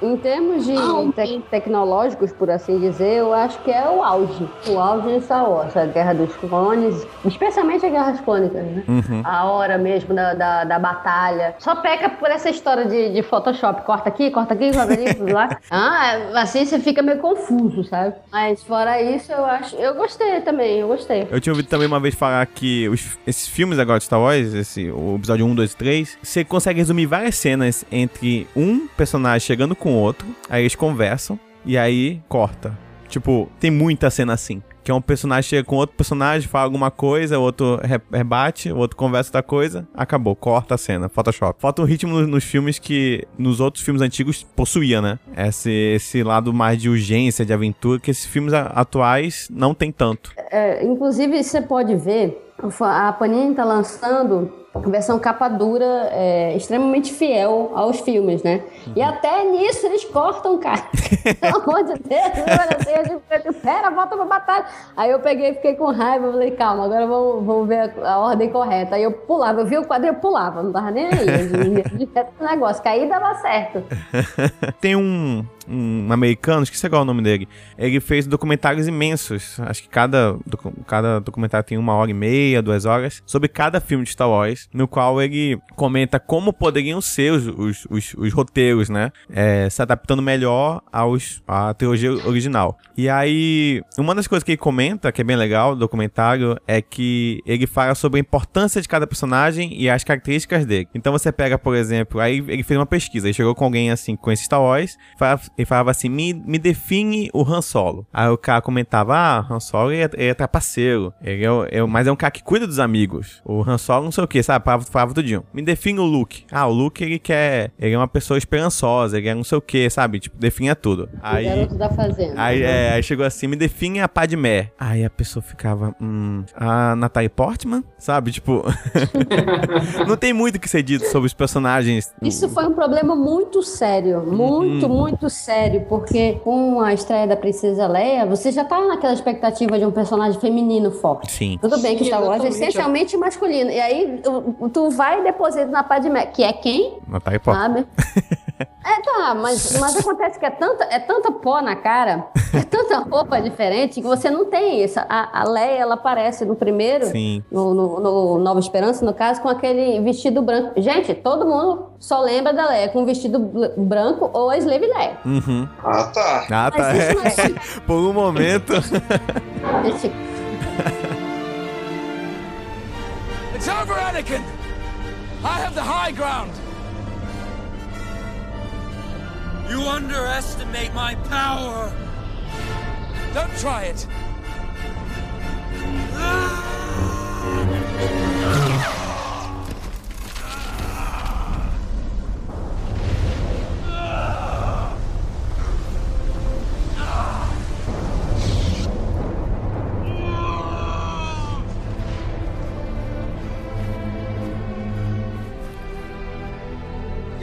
Em termos de tec- tecnológicos, por assim dizer, eu acho que é o auge. O auge de Star Wars, a Guerra dos Clones, especialmente a Guerra Clônicas, né? Uhum. A hora mesmo da, da, da batalha. Só peca por essa história de, de Photoshop. Corta aqui, corta aqui, corta ali, tudo lá. [LAUGHS] Ah, assim você fica meio confuso, sabe? Mas fora isso, eu acho. Eu gostei também, eu gostei. Eu tinha ouvido também uma vez falar que os- esses filmes agora de Star Wars, esse, o episódio 1, 2 e 3, você consegue resumir várias cenas entre um personagem chegando com o outro, aí eles conversam, e aí corta. Tipo, tem muita cena assim. Que é um personagem chega com outro personagem, fala alguma coisa, o outro re- rebate, o outro conversa outra coisa, acabou, corta a cena, Photoshop. Falta um ritmo nos, nos filmes que nos outros filmes antigos possuía, né? Esse, esse lado mais de urgência, de aventura, que esses filmes atuais não tem tanto. É, inclusive, você pode ver, a Panini tá lançando a versão capa dura é, extremamente fiel aos filmes, né? E até nisso eles cortam, cara. [LAUGHS] Pelo amor de Deus, assim, eu digo, pera, volta pra batalha. Aí eu peguei, fiquei com raiva, falei, calma, agora vamos, vamos ver a, a ordem correta. Aí eu pulava, eu vi o quadro eu pulava, não tava nem aí. Eu [LAUGHS] ia direto pro negócio, que aí dava certo. [LAUGHS] Tem um, um americano, esqueci é o nome dele. Ele fez documentários imensos. Acho que cada, docu- cada documentário tem uma hora e meia, duas horas, sobre cada filme de Star Wars, no qual ele comenta como poderiam ser os, os, os, os roteiros, né? É, se adaptando melhor aos, à trilogia original. E aí, uma das coisas que ele comenta, que é bem legal do documentário, é que ele fala sobre a importância de cada personagem e as características dele. Então você pega, por exemplo, aí ele fez uma pesquisa, ele chegou com alguém assim, com esse Star Wars, fala- ele falava assim, me, me define o Han Solo. Aí o cara comentava, ah, Han Solo é, é trapaceiro, ele é, o- é o- mas é um cara que cuida dos amigos. O Han Solo não sei o que, sabe, falava, falava tudinho. Me define o Luke. Ah, o Luke ele quer, ele é uma pessoa esperançosa, ele é não sei o que, sabe, tipo, definha tudo. O Aí... garoto da fazenda. Aí, é, aí chegou assim, me define a Padmé. Aí a pessoa ficava, hum, a Natalie Portman? Sabe, tipo... [LAUGHS] não tem muito o que ser dito sobre os personagens. Isso foi um problema muito sério, muito, Uhum. muito sério, porque com a estreia da Princesa Leia, você já tá naquela expectativa de um personagem feminino forte. Sim. Tudo bem que Star Wars é essencialmente masculino. E aí tu- tu vai e deposita na Padmé, que é quem? Natalie Portman. Sabe? [LAUGHS] É, tá, mas, mas acontece que é tanta, é tanta pó na cara, é tanta roupa diferente, que você não tem isso. A, a Leia, ela aparece no primeiro, no, no- no Nova Esperança, no caso, com aquele vestido branco. Gente, todo mundo só lembra da Leia com vestido branco ou a Slave Leia. Uhum. Ah, tá. Ah, tá. Não é- Por um momento. It's over, Anakin! I have the high ground! You underestimate my power! Don't try it!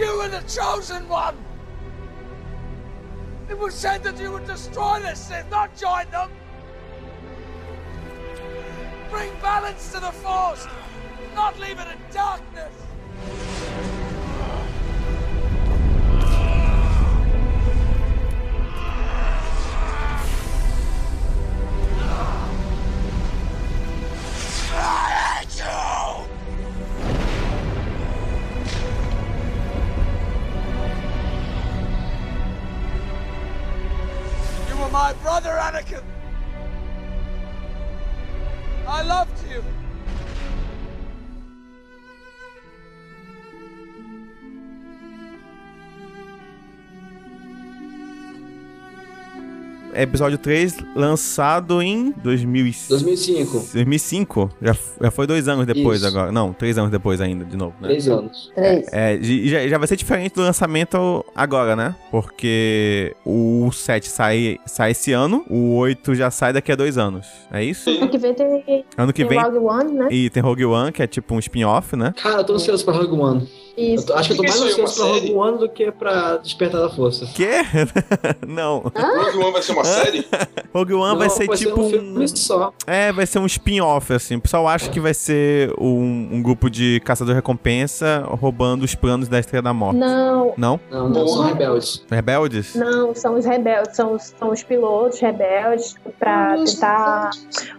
You were the chosen one! It was said that you would destroy the Sith, not join them! Bring balance to the Force, not leave it in darkness! I hate you! My brother, Anakin! Episódio 3, lançado em 2000 e- 2005. 2005. Já, já foi dois anos depois Isso. agora. Não, três anos depois ainda, de novo, né? Três anos. Três. É, e já, já vai ser diferente do lançamento agora, né? Porque o 7 sai, sai esse ano, o 8 já sai daqui a dois anos. É isso? Ano que vem tem, Ano que tem vem. Rogue One, né? E tem Rogue One, que é tipo um spin-off, né? Cara, eu tô ansioso pra Rogue One. Eu Isso. acho que eu tô mais ansioso pra uma Rogue série? One do que pra Despertar da Força. Quê? [LAUGHS] Não. Rogue One vai ser uma série? Rogue One vai Não, ser tipo um um. filme só. É, vai ser um spin-off, assim. O pessoal acha que vai ser um, um grupo de caçador-recompensa roubando os planos da Estrela da Morte. Não, Não? Não, não, são rebeldes. Rebeldes? não, são os rebeldes, são os, são os pilotos rebeldes pra tentar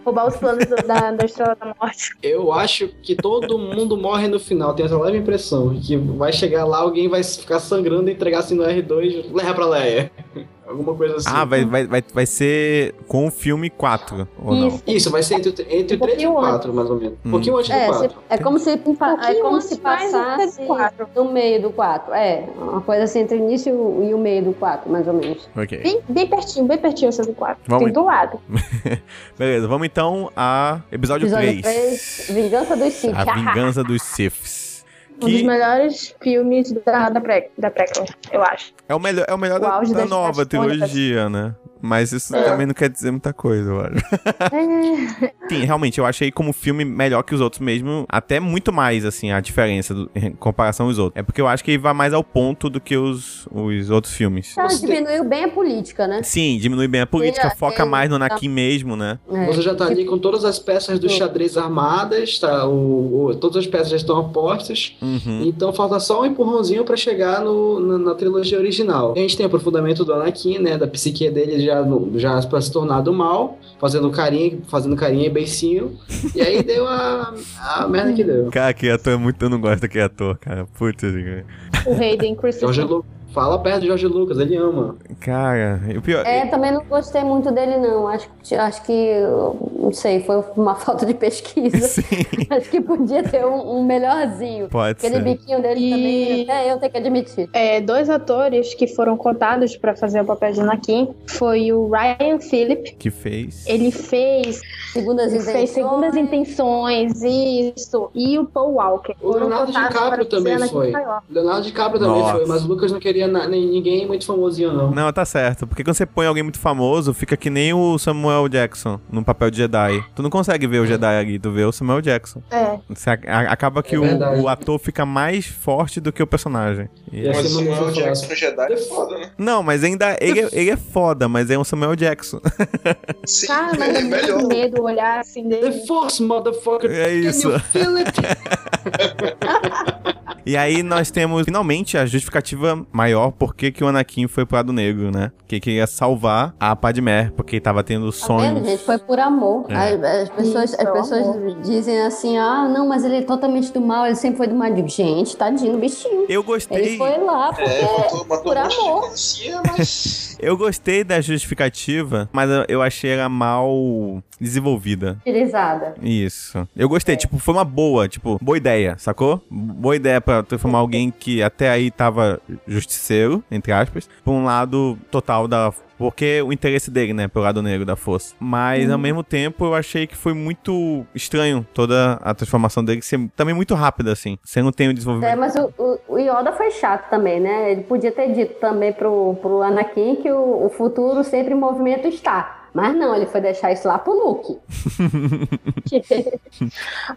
roubar os planos da, da Estrela da Morte. Eu acho que todo mundo morre no final, tenho essa leve impressão. Que vai chegar lá, alguém vai ficar sangrando e entregar assim no R2, leva pra Leia. [LAUGHS] Alguma coisa assim. Ah, vai, vai, vai, vai ser com o filme 4, ou não? Isso. Isso, vai ser entre, entre Um o 3 e o pouquinho 4, mais ou menos. Hum. Um pouquinho antes do É, 4. se- é como se, pa- é pouquinho como se um passasse do no meio do 4. É, uma coisa assim entre o início e o meio do 4, mais ou menos. Ok. Bem, bem pertinho, bem pertinho essa do 4. Vamos Tem do lado. [LAUGHS] Beleza, vamos então a episódio, Episódio 3. 3, Vingança dos Sith. A Vingança dos Siths. Um dos Que melhores filmes da, da, pré, da prequel, eu acho. é o melhor, é o melhor O da, da nova trilogia, né? Mas isso também não quer dizer muita coisa, eu acho. É. [LAUGHS] Sim, realmente, eu achei como filme melhor que os outros mesmo, até muito mais, assim, a diferença do- em comparação aos outros. É porque eu acho que ele vai mais ao ponto do que os, os outros filmes. Tá, diminuiu bem a política, né? Sim, diminui bem a política, Ele- foca ele mais no tá- Anakin mesmo, né? É. Você já tá ali com todas as peças do xadrez armadas, tá? O, o- todas as peças já estão apostas. Uhum. Então falta só um empurrãozinho pra chegar no, na, na trilogia original. A gente tem o aprofundamento do Anakin, né? Da psique dele já, já pra se tornar do mal, fazendo carinho, fazendo carinho e beicinho. E aí deu a, a merda que deu. Cara, que ator é muito. Eu não gosto daquele ator, cara. Putz, O Hayden. Lu... Fala perto de George Lucas, ele ama. cara. E o pior. É, também não gostei muito dele, não. Acho, que- acho que, não sei, foi uma [LAUGHS] falta de pesquisa. [LAUGHS] Sim, Acho que podia ter um, um melhorzinho. pode Aquele ser. biquinho dele E- também, até eu tenho que admitir. É, dois atores que foram cotados pra fazer o papel de Anakin foi o Ryan Phillip. Que fez. Ele fez, Segundas ele fez Segundas Intenções, isso. E o Paul Walker. O Leonardo DiCaprio também foi. Leonardo DiCaprio também Nossa. foi, mas o Lucas não queria na- nem ninguém muito famosinho, não. Não, tá certo. Porque quando você põe alguém muito famoso, fica que nem o Samuel Jackson no papel de Jedi. Tu não consegue ver o Jedi ali, tu vê o Samuel Jackson. É. Você a- a- acaba que É o, o ator fica mais forte do que o personagem. E- E Mas o não Samuel Jackson no Jedi é foda, né? Não, mas ainda. Ele, é- [LAUGHS] ele é foda, mas é um Samuel Jackson. Sim, Cara, mas [LAUGHS] é é melhor. muito medo olhar assim The dele. Force, motherfucker. É isso. Can you feel it? [LAUGHS] E aí nós temos finalmente a justificativa maior por que que o Anakin foi pro lado negro, né? Que queria salvar a Padmé, porque tava tendo Tá vendo, sonhos. gente? Foi por amor. É. As, as pessoas, Isso, as pessoas amor. dizem assim, ah, não, mas ele é totalmente do mal, ele sempre foi do mal. Gente, tadinho, bichinho. Eu Ele gostei. foi lá porque... É, matou por amor. policia, mas. [LAUGHS] Eu gostei da justificativa, mas eu- eu achei ela mal desenvolvida. Utilizada. Isso. Eu gostei, tipo, foi uma boa, tipo, boa ideia, sacou? Boa ideia pra transformar alguém que até aí tava justiceiro, entre aspas, pra um lado total da. Porque o interesse dele, né, pelo lado negro da força. Mas, ao mesmo tempo, eu achei que foi muito estranho toda a transformação dele ser também muito rápida, assim. Você não tem o É, desenvolvimento. mas o, o, o Yoda foi chato também, né? Ele podia ter dito também pro, pro Anakin que o, o futuro sempre em movimento está. Mas não, ele foi deixar isso lá pro Luke. [LAUGHS]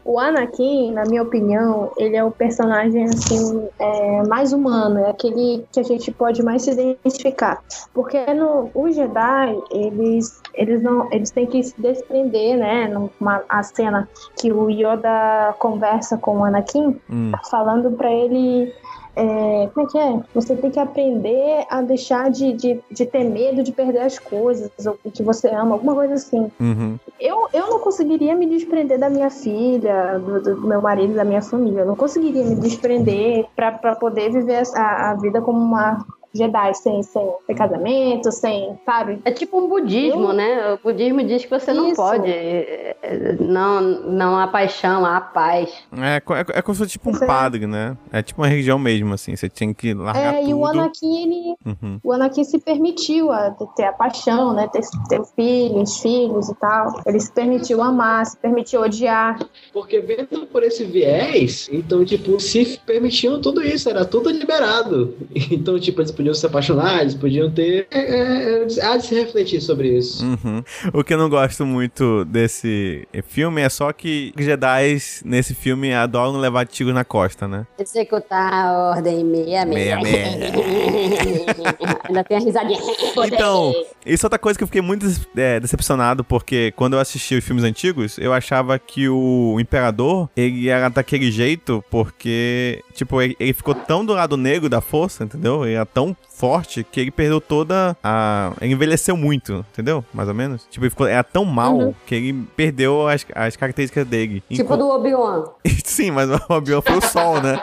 O Anakin, na minha opinião, ele é o personagem assim é, mais humano, é aquele que a gente pode mais se identificar, porque no o Jedi eles eles não eles têm que se desprender, né? Numa a cena que o Yoda conversa com o Anakin, Hum. falando pra ele é, como é que é? Você tem que aprender a deixar de, de, de ter medo de perder as coisas, ou o que você ama, alguma coisa assim. Uhum. Eu, eu não conseguiria me desprender da minha filha, do, do meu marido, da minha família. Eu não conseguiria me desprender pra pra poder viver a, a vida como uma Jedi, sem, sem, sem casamento, sem, sabe? É tipo um budismo, Eu- né? O budismo diz que você não Isso. pode. é, é, Não, não há paixão, há paz. É, co- é, é como se fosse tipo um Pois é. padre, né? É tipo uma religião mesmo, assim. Você tinha que largar É, tudo. e o Anakin, ele, Uhum. o Anakin se permitiu a ter a paixão, né? Ter, ter filhos, filhos e tal. Ele se permitiu amar, se permitiu odiar. Porque vendo por esse viés, então, tipo, se permitiam tudo isso, era tudo liberado. [LAUGHS] Então, tipo, eles podiam se apaixonar, eles podiam ter. É, é, há de se refletir sobre isso. Uhum. O que eu não gosto muito desse filme é só que os Jedi nesse filme adoram levar tiros na costa, né? Executar a ordem meia meia. Meia, [LAUGHS] Ainda tem a risadinha. Então, isso é outra coisa que eu fiquei muito é, decepcionado, porque quando eu assisti os filmes antigos, eu achava que o Imperador, ele era daquele jeito, porque, tipo, ele, ele ficou tão do lado negro da força, entendeu? Ele era tão forte que ele perdeu toda a... Ele envelheceu muito, entendeu? Mais ou menos. Tipo, ele ficou, era tão mal Uhum. que ele perdeu as, as características dele. Tipo Enqu- do Obi-Wan. [LAUGHS] Sim, mas o Obi-Wan foi o sol, né?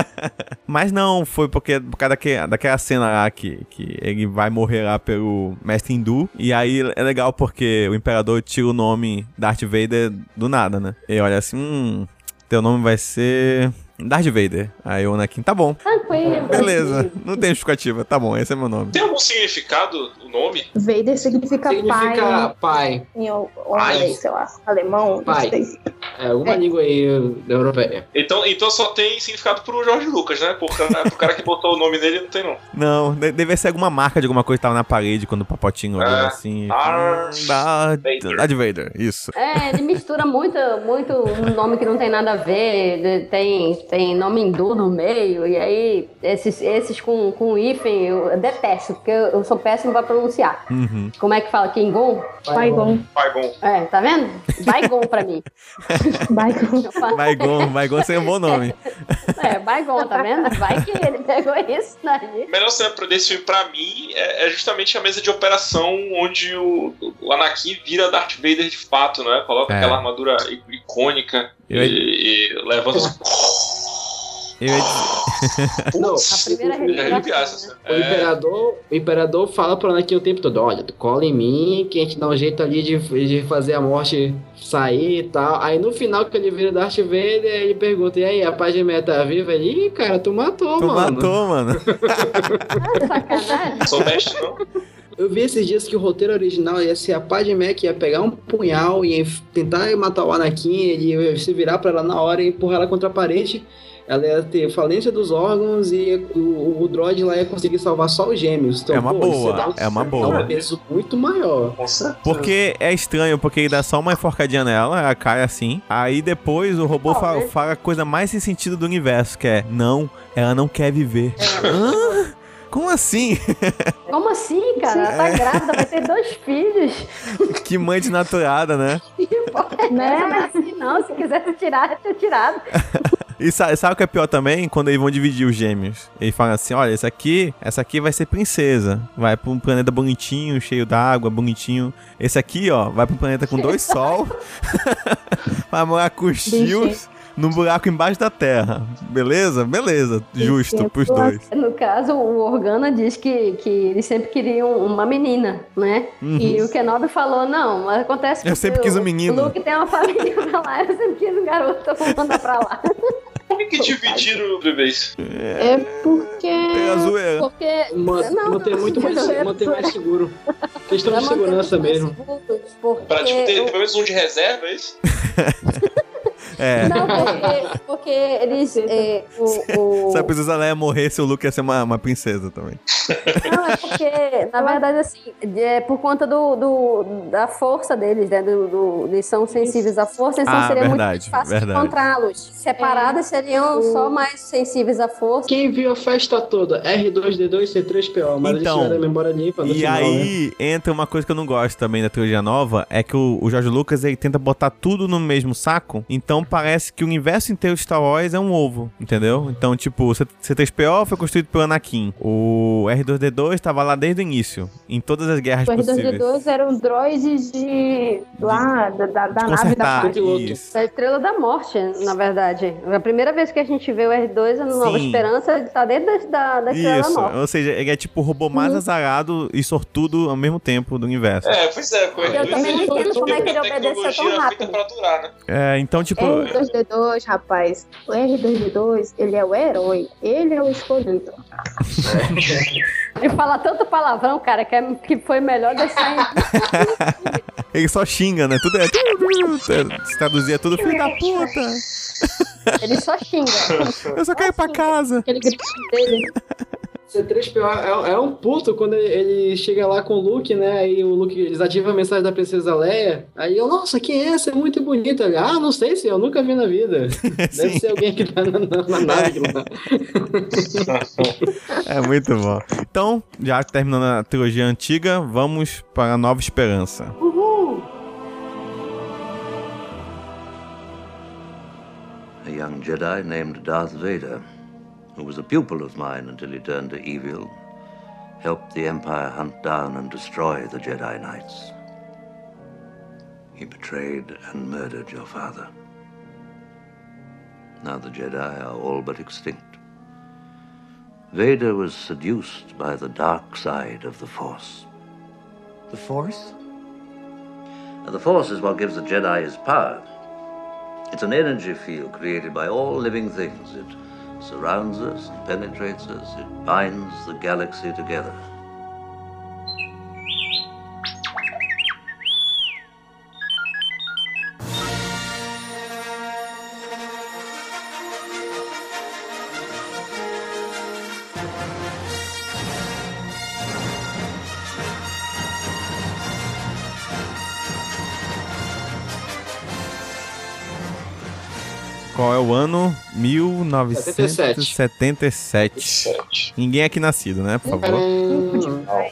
[LAUGHS] mas não, foi porque por causa daque- daquela cena lá que, que ele vai morrer lá pelo mestre hindu. E aí é legal porque o imperador tira o nome Darth Vader do nada, né? E olha assim, hum, teu nome vai ser Darth Vader. Aí o Anakin, tá bom. Tranquilo. Beleza, não tem justificativa, tá bom, esse é meu nome. Tem algum significado o nome? Vader significa, Significa pai pai. em, holandês, sei lá, alemão, Pai. não sei. É, alguma língua aí europeia. Então, então só tem significado pro Jorge Lucas, né? Por, pro cara que botou o nome dele, não tem não. Não, de- deve ser alguma marca de alguma coisa que tava na parede quando o papotinho olhou É. assim. Darth Darth Vader. Darth Vader, isso. É, ele mistura muito, muito um nome que não tem nada a ver, tem, tem nome hindu no meio, e aí esses, esses com, com hífen eu detesto, porque eu, eu sou péssimo pra pronunciar. Uhum. Como é que fala? Kingon? Baigon. Paigon. É, tá vendo? Baigon pra mim. [LAUGHS] Baigon. Baigon, Baigon seria um bom nome. [LAUGHS] É, Baigon, tá vendo? Vai que ele pegou isso daí. A melhor cena desse filme, pra mim, é, é justamente a mesa de operação onde o, o Anakin vira Darth Vader de fato, né? Coloca É. aquela armadura icônica Eu- e, e levanta os. [LAUGHS] Eu ia dizer- [LAUGHS] Não, Putz, A primeira eu ia arrepiar essa revelação, cena. O É, imperador, o imperador fala pro Anakin o tempo todo, olha, tu cola em mim, que a gente dá um jeito ali de, de fazer a morte sair e tal. Aí no final que ele vira Darth Vader, ele pergunta, e aí, a Padmé meta viva? Ele, ih, cara, tu matou, Tu mano. matou, mano. Ah, [LAUGHS] sacanagem. [LAUGHS] sou mestre, não? Eu vi esses dias que o roteiro original ia ser a Padmé que ia pegar um punhal e tentar matar o Anakin, ele ia se virar pra ela na hora e empurrar ela contra a parede. Ela ia ter falência dos órgãos e o, o droid lá ia conseguir salvar só os gêmeos. Então, É uma pô, boa, dá um- é uma dá boa. um peso muito maior. Porque é estranho, porque ele dá só uma enforcadinha nela, ela cai assim. Aí depois o robô fala, fala a coisa mais sem sentido do universo, que é não, ela não quer viver. Hã? Como assim? Como assim, cara? Ela tá grávida, vai ter dois filhos. [LAUGHS] que mãe desnaturada, né? [LAUGHS] Né? Não é assim, não. Se quisesse tirar, ia ter tirado. [LAUGHS] E sa- sabe o que é pior também? Quando eles vão dividir os gêmeos. Ele fala assim: olha, essa aqui, essa aqui vai ser princesa. Vai pra um planeta bonitinho, cheio d'água, bonitinho. Esse aqui, ó, vai pra um planeta com dois sol. vai morar com os tios num buraco embaixo da terra. Beleza? Beleza. Justo pros dois. No caso, o Organa diz que, que eles sempre queriam uma menina, né? E o Kenobi falou, não, acontece Uhum. Eu porque sempre quis um o- menino. O Luke tem uma família pra lá, eu sempre quis um garoto, eu vou mandar pra lá. [LAUGHS] Por que, que dividiram bebês? É porque. Pela zoeira. Porque... Ma- Não, manter não, muito mais, eu- manter mais seguro. [LAUGHS] Questão de segurança mesmo. Porque Pra tipo, ter o- pelo menos um de reserva, é isso? [LAUGHS] É. Não, porque, porque eles. é, o, o... Se a princesa Leia morresse, o Luke ia ser uma, uma princesa também. Não, é porque, na verdade, assim, é por conta do, do- da força deles, né? Do, do- eles são sensíveis à força, então Ah, seria muito verdade, mais fácil verdade. encontrá-los. Separadas seriam só mais sensíveis à força. Quem viu a festa toda? R2D2 C3PO, mas Então, eles memória limpa no E final, né? aí entra uma coisa que eu não gosto também da trilogia nova, é que o, o Jorge Lucas ele tenta botar tudo no mesmo saco, então parece que o universo inteiro de Star Wars é um ovo, entendeu? Então, tipo, o C- C3PO foi construído pelo Anakin, o R2D2 estava lá desde o início, em todas as guerras O possíveis. R2D2 eram droids de. lá, da, da, da nave da isso. É a Estrela da Morte, na verdade. A primeira vez que a gente vê o R2 no Nova. Esperança, ele tá dentro da, da Estrela Isso, da Morte. ou seja, ele é tipo o robô Uhum. mais azarado e sortudo ao mesmo tempo do universo. É, pois é. com Eu também não entendo como é que ele a obedeceu tão rápido. pra durar, né? É, então, tipo, R2D2, rapaz. O R2D2, ele é o herói. Ele é o escolhido. Ele fala tanto palavrão, cara, que, é, que foi melhor deixar em... [LAUGHS] ele só xinga, né? Tudo é. Se traduzir é tudo filho da puta. Ele só xinga. Eu só quero ir pra casa. Aquele gritinho dele. C3PO é, é um puto quando ele, chega lá com o Luke, né? Aí o Luke desativa a mensagem da princesa Leia. Aí eu, nossa, quem é essa? É muito bonita. Ele, ah, não sei se eu nunca vi na vida. [LAUGHS] Deve Sim. ser alguém que tá na, na, na nave lá. É muito bom. Então, já terminando a trilogia antiga, vamos para a Nova Esperança. a young Jedi named Darth Vader, who was a pupil of mine until he turned to evil, helped the Empire hunt down and destroy the Jedi Knights. He betrayed and murdered your father. Now the Jedi are all but extinct. Vader was seduced by the dark side of the Force. The Force? Now, the Force is what gives the Jedi his power. It's an energy field created by all living things. It surrounds us, it penetrates us, it binds the galaxy together. Qual é o ano? 1977. Ninguém aqui nascido, né? Por favor. Hum,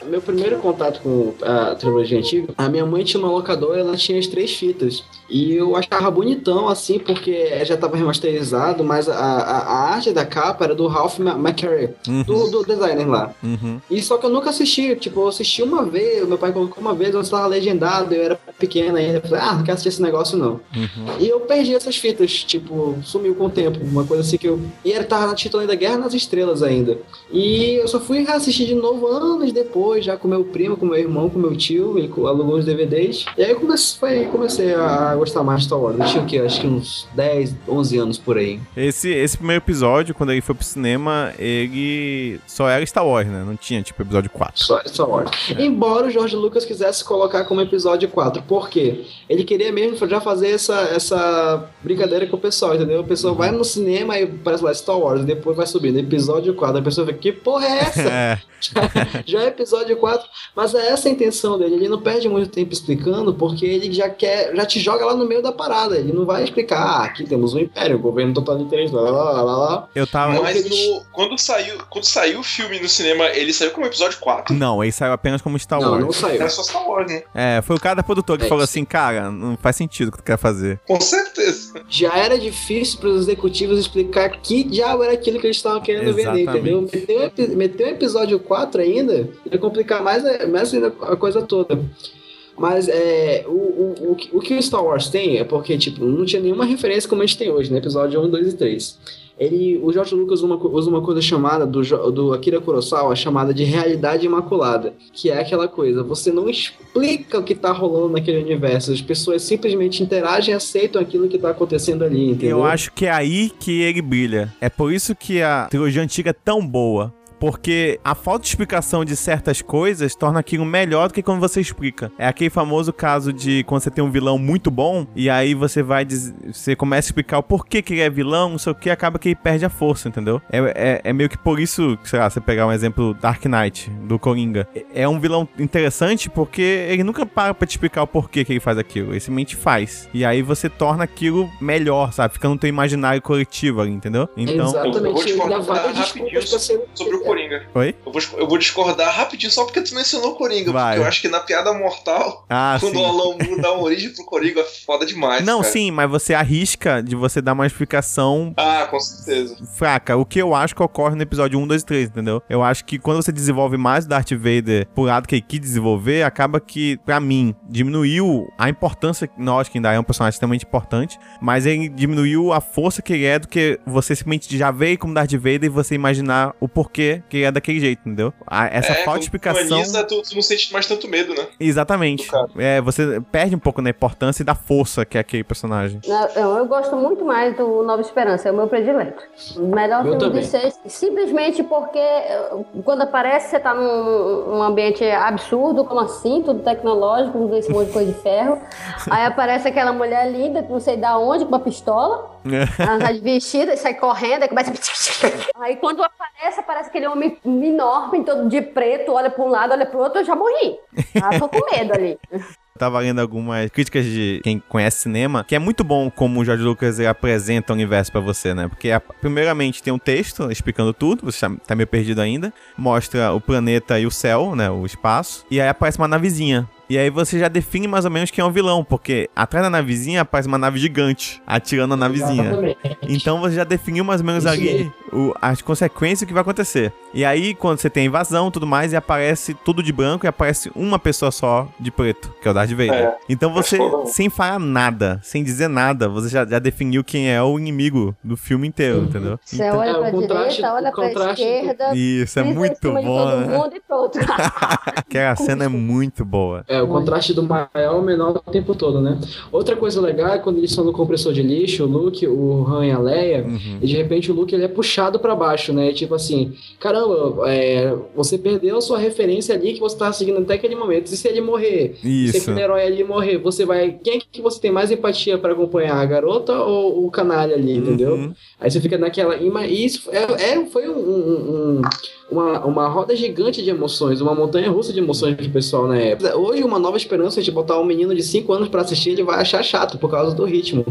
meu primeiro contato com a trilogia antiga, a minha mãe tinha uma locadora, ela tinha as três fitas. E eu achava bonitão, assim, porque já tava remasterizado, mas a, a, a arte da capa era do Ralph McCary, Uhum. do, do designer lá. Uhum. E só que eu nunca assisti, tipo, eu assisti uma vez, meu pai colocou uma vez, eu estava legendado, eu era pequeno ainda, eu falei, ah, não quero assistir esse negócio não. Uhum. E eu perdi essas fitas, tipo, sumiu com o tempo, uma coisa assim que eu... E era, tava na título ainda Guerra nas Estrelas ainda. E eu só fui reassistir de novo anos depois, já com meu primo, com meu irmão, com meu tio, ele alugou os DVDs. E aí eu comecei, foi- comecei a gostar mais de Star Wars. Eu tinha o quê? Acho que uns 10, 11 anos por aí. Esse, esse primeiro episódio, quando ele foi pro cinema, ele só era Star Wars, né? Não tinha, tipo, episódio 4. Só Star Wars. Embora o George Lucas quisesse colocar como episódio 4. Por quê? Ele queria mesmo já fazer essa, essa brincadeira com o pessoal, entendeu? O pessoal vai no cinema e parece lá Star Wars, e depois vai subindo. Episódio 4. A pessoa fica, que porra é essa? [LAUGHS] É. [LAUGHS] já é episódio 4, mas é essa a intenção dele. Ele não perde muito tempo explicando, porque ele já quer, já te joga lá no meio da parada. Ele não vai explicar, ah, aqui temos um império, o governo totalitarista, lá, lá, lá, lá. Eu tava. Mas no- quando, saiu, quando saiu o filme no cinema, ele saiu como episódio 4. Não, ele saiu apenas como Star Não, Wars. não saiu. É só Star Wars, né? É, foi o cara da produtora que É falou isso. assim, cara, não faz sentido o que tu quer fazer. Com certeza. Já era difícil para os executivos explicar que diabo era aquilo que eles estavam querendo vender, Exatamente. entendeu? Meter um, epi- meter um episódio 4 ainda, ia complicar mais, a- mais ainda a coisa toda. Mas é, o, o, o, que- o que o Star Wars tem é porque, tipo, não tinha nenhuma referência como a gente tem hoje, né? Episódio 1, 2 e 3. Ele, o George Lucas usa uma, usa uma coisa chamada, do, do Akira Kurosawa, chamada de realidade imaculada. Que é aquela coisa, você não explica o que tá rolando naquele universo. As pessoas simplesmente interagem e aceitam aquilo que tá acontecendo ali, entendeu? Eu acho que é aí que ele brilha. É por isso que a trilogia antiga é tão boa. Porque a falta de explicação de certas coisas torna aquilo melhor do que quando você explica. É aquele famoso caso de quando você tem um vilão muito bom e aí você vai diz- você começa a explicar o porquê que ele é vilão, não sei o que, acaba que ele perde a força, entendeu? É, é, é meio que por isso, sei lá, você pegar um exemplo Dark Knight, do Coringa. É- É um vilão interessante porque ele nunca para pra te explicar o porquê que ele faz aquilo. Ele simplesmente faz. E aí você torna aquilo melhor, sabe? Fica no teu imaginário coletivo ali, entendeu? Então. Eu vou Exatamente, rapidinho pra ser... sobre o Coringa. Oi? Eu vou, eu vou discordar rapidinho só porque tu mencionou o Coringa. Vai. Porque eu acho que na piada mortal, Ah, quando sim. o Moore dá uma origem pro Coringa, é foda demais. Não, cara. sim, mas você arrisca de você dar uma explicação Ah, com certeza. fraca. O que eu acho que ocorre no episódio 1, 2 e 3, entendeu? Eu acho que quando você desenvolve mais o Darth Vader por lado que ele quis desenvolver, acaba que, pra mim, diminuiu a importância. Nós, que ainda é um personagem extremamente importante, mas ele diminuiu a força que ele é do que você simplesmente já veio como Darth Vader e você imaginar o porquê que é daquele jeito, entendeu? A- Essa é, falta quando de explicação. Tu, tu, tu não sente mais tanto medo, né? Exatamente. É, você perde um pouco da importância e da força que é aquele personagem. Não, Eu, eu gosto muito mais do Nova Esperança, é o meu predileto. Melhor Eu filme também. de seis, simplesmente porque eh, quando aparece você tá num um ambiente absurdo, como assim, tudo tecnológico, com esse monte de coisa de ferro. [LAUGHS] Aí aparece aquela mulher linda, não sei da onde, com uma pistola, [LAUGHS] ela tá de vestida, sai correndo, aí começa. [LAUGHS] Aí quando aparece, aparece aquele homem enorme, todo de preto, olha pra um lado, olha pro outro, eu já morri. Ah, tô com medo ali. [LAUGHS] tava lendo algumas críticas de quem conhece cinema, que é muito bom como o George Lucas apresenta o universo pra você, né? Porque, primeiramente, tem um texto explicando tudo, você tá- tá meio perdido ainda, mostra o planeta e o céu, né? O espaço, e aí aparece uma navezinha. E aí você já define mais ou menos quem é o vilão, porque atrás da navezinha aparece uma nave gigante atirando a navezinha. Exatamente. Então você já definiu mais ou menos Isso ali o- as consequências que vai acontecer. E aí, quando você tem invasão e tudo mais, e aparece tudo de branco e aparece uma pessoa só de preto, que é o Darth Vader. É. Então você, foda. sem falar nada, sem dizer nada, você já, já definiu quem é o inimigo do filme inteiro, entendeu? Você Então- olha É, o pra contraste- direita, olha o pra esquerda. Isso, é muito bom, todo né? mundo e pronto. [LAUGHS] Aquela cena é muito boa. É, o contraste do maior ao menor o tempo todo, né? Outra coisa legal é quando eles estão no compressor de lixo, o Luke, o Han e a Leia, Uhum. e de repente o Luke ele é puxado pra baixo, né? Tipo assim, caramba, é, você perdeu a sua referência ali que você tava seguindo até aquele momento. E se ele morrer? Isso. Herói ali morrer, você vai. Quem é que você tem mais empatia pra acompanhar? A garota ou o canalha ali, entendeu? Uhum. Aí você fica naquela. E isso é, é- foi um- um- uma, uma roda gigante de emoções, uma montanha russa de emoções do pessoal na época. Hoje, uma nova esperança de botar um menino de 5 anos pra assistir, ele vai achar chato por causa do ritmo.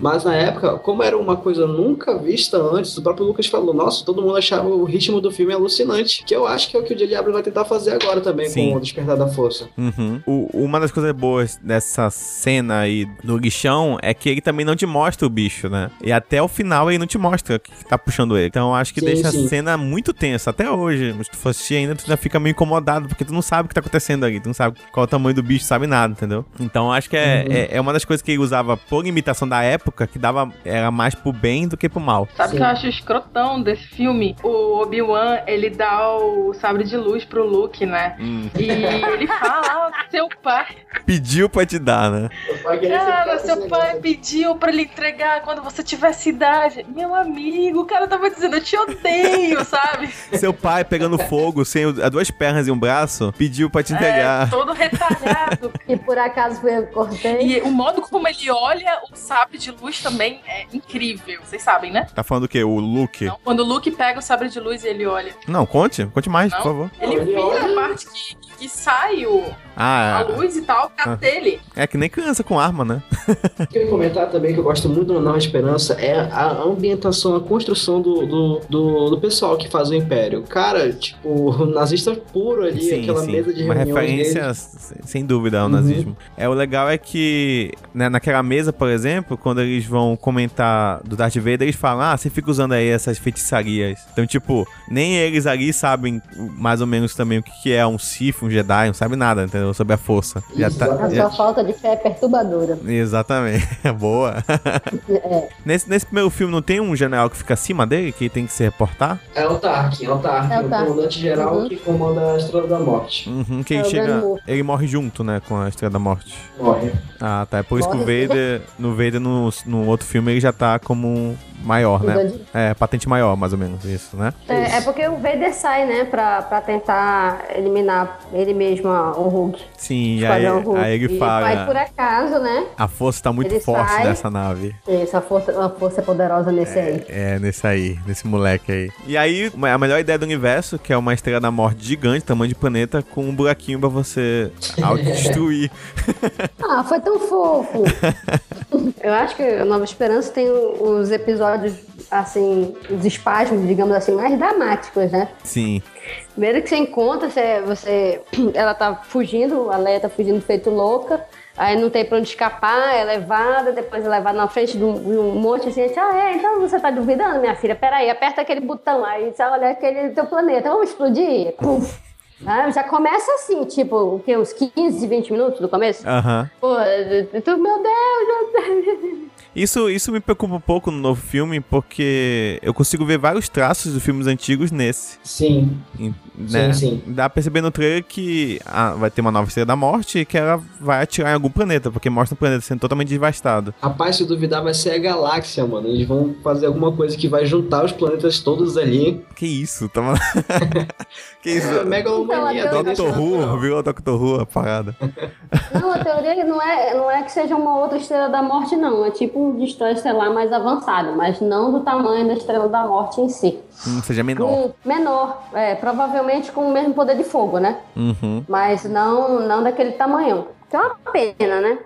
Mas na época, como era uma coisa nunca vista antes, o próprio Lucas falou: Nossa, todo mundo achava o ritmo do filme alucinante. Que eu acho que é o que o. Abrams vai tentar fazer agora também Sim. com o Despertar da Força. Uhum. O- uma das coisas boas dessa cena aí do lixão é que ele também não te mostra o bicho, né? E até o final ele não te mostra o que tá puxando ele. Então eu acho que Sim, deixa sim. a cena muito tensa até hoje. Mas se tu for assistir ainda, tu ainda fica meio incomodado, porque tu não sabe o que tá acontecendo ali. Tu não sabe qual é o tamanho do bicho, sabe nada, entendeu? Então eu acho que é, Uhum. é, é uma das coisas que ele usava por imitação da época, que dava era mais pro bem do que pro mal. Sabe o que eu acho escrotão desse filme? O Obi-Wan, ele dá o sabre de luz pro Luke, né? Hum. E ele fala, ah, seu pai. Pediu pra te dar, né? Cara, seu pai pediu pra ele entregar quando você tivesse idade. Meu amigo, o cara tava dizendo, eu te odeio, [LAUGHS] sabe? Seu pai pegando fogo sem o- as duas pernas e um braço, pediu pra te entregar. É, todo retalhado. [LAUGHS] E por acaso foi eu que cortei. E o modo como ele olha o sabre de luz também é incrível. Vocês sabem, né? Tá falando o quê? O Luke? Não, quando o Luke pega o sabre de luz e ele olha. Não, conte. Conte mais, Não? por favor. Ele vira a parte que, que sai o, a Ah, luz e tal, Ah. a dele. é que nem criança com arma, né? Eu [LAUGHS] queria comentar também que eu gosto muito do Nova Esperança é a ambientação, a construção do, do, do, do pessoal que faz o Império. Cara, tipo, nazista puro ali, aquela mesa de Uma reuniões referência, deles. sem dúvida, ao Uhum. nazismo. É, o legal é que, né, naquela mesa, por exemplo, quando eles vão comentar do Darth Vader, eles falam, ah, você fica usando aí essas feitiçarias. Então, tipo, nem eles ali sabem mais ou menos também o que que é um Sith, um Jedi, não sabe nada, entendeu? Sobre a força. Já tá, A já- sua falta de fé é perturbadora. Exatamente, [LAUGHS] boa. É. nesse, nesse primeiro filme não tem um general que fica acima dele, que tem que se reportar? É o Tarkin, é o Tarkin, É o o comandante geral Uhum. que comanda a Estrela da Morte. Uhum, que É chega. Ele morre junto, né, com a Estrela da Morte. Morre. Ah, tá. É por isso que o Morre. Vader, no Vader, no, no outro filme, ele já tá como maior, né? Grande. É, patente maior, mais ou menos, isso, né? É, é porque o Vader sai, né, pra, pra tentar eliminar ele mesmo, o Hulk. Sim, e aí, Hulk. aí ele E Vai por fala. acaso, né? A força tá muito Ele forte sai. nessa nave. Essa força, uma força poderosa nesse aí. É, nesse aí, nesse moleque aí. E aí, a melhor ideia do universo, que é uma estrela da morte gigante, tamanho de planeta, com um buraquinho pra você [LAUGHS] autodestruir. [LAUGHS] Ah, foi tão fofo. [LAUGHS] Eu acho que a Nova Esperança tem os episódios, assim, os espasmos, digamos assim, mais dramáticos, né? Sim. Primeiro que você encontra, você, você, [CLEARS THROAT] ela tá fugindo, a Leia tá fugindo feito louca, aí não tem pra onde escapar, é levada, depois é levada na frente de um, de um monte de gente. Ah, é, então você tá duvidando, minha filha? Peraí, aperta aquele botão, aí você olha aquele teu planeta, vamos explodir. Puf. Ah, já começa assim, tipo, o quê? Uns 15, 20 minutos do começo? Aham. Pô, tu, meu Deus, meu Deus. [LAUGHS] Isso, isso me preocupa um pouco no novo filme, porque eu consigo ver vários traços dos filmes antigos nesse. Sim. Né? sim. Dá pra perceber no trailer que ah, vai ter uma nova estrela da morte e que ela vai atirar em algum planeta, porque mostra o planeta sendo totalmente devastado. Rapaz, se duvidar, vai ser a galáxia, mano. Eles vão fazer alguma coisa que vai juntar os planetas todos ali. Que isso? Tava... [LAUGHS] que isso? É, megalomania. Então, a Doctor Who, virou Doctor Who a parada. Não, a teoria não é, não é que seja uma outra estrela da morte, não. É tipo um destroyer estelar mais avançado, mas não do tamanho da estrela da morte em si. Hum, seja menor. Menor, é, provavelmente com o mesmo poder de fogo, né? Uhum. Mas não, não daquele tamanhão. Que é uma pena, né?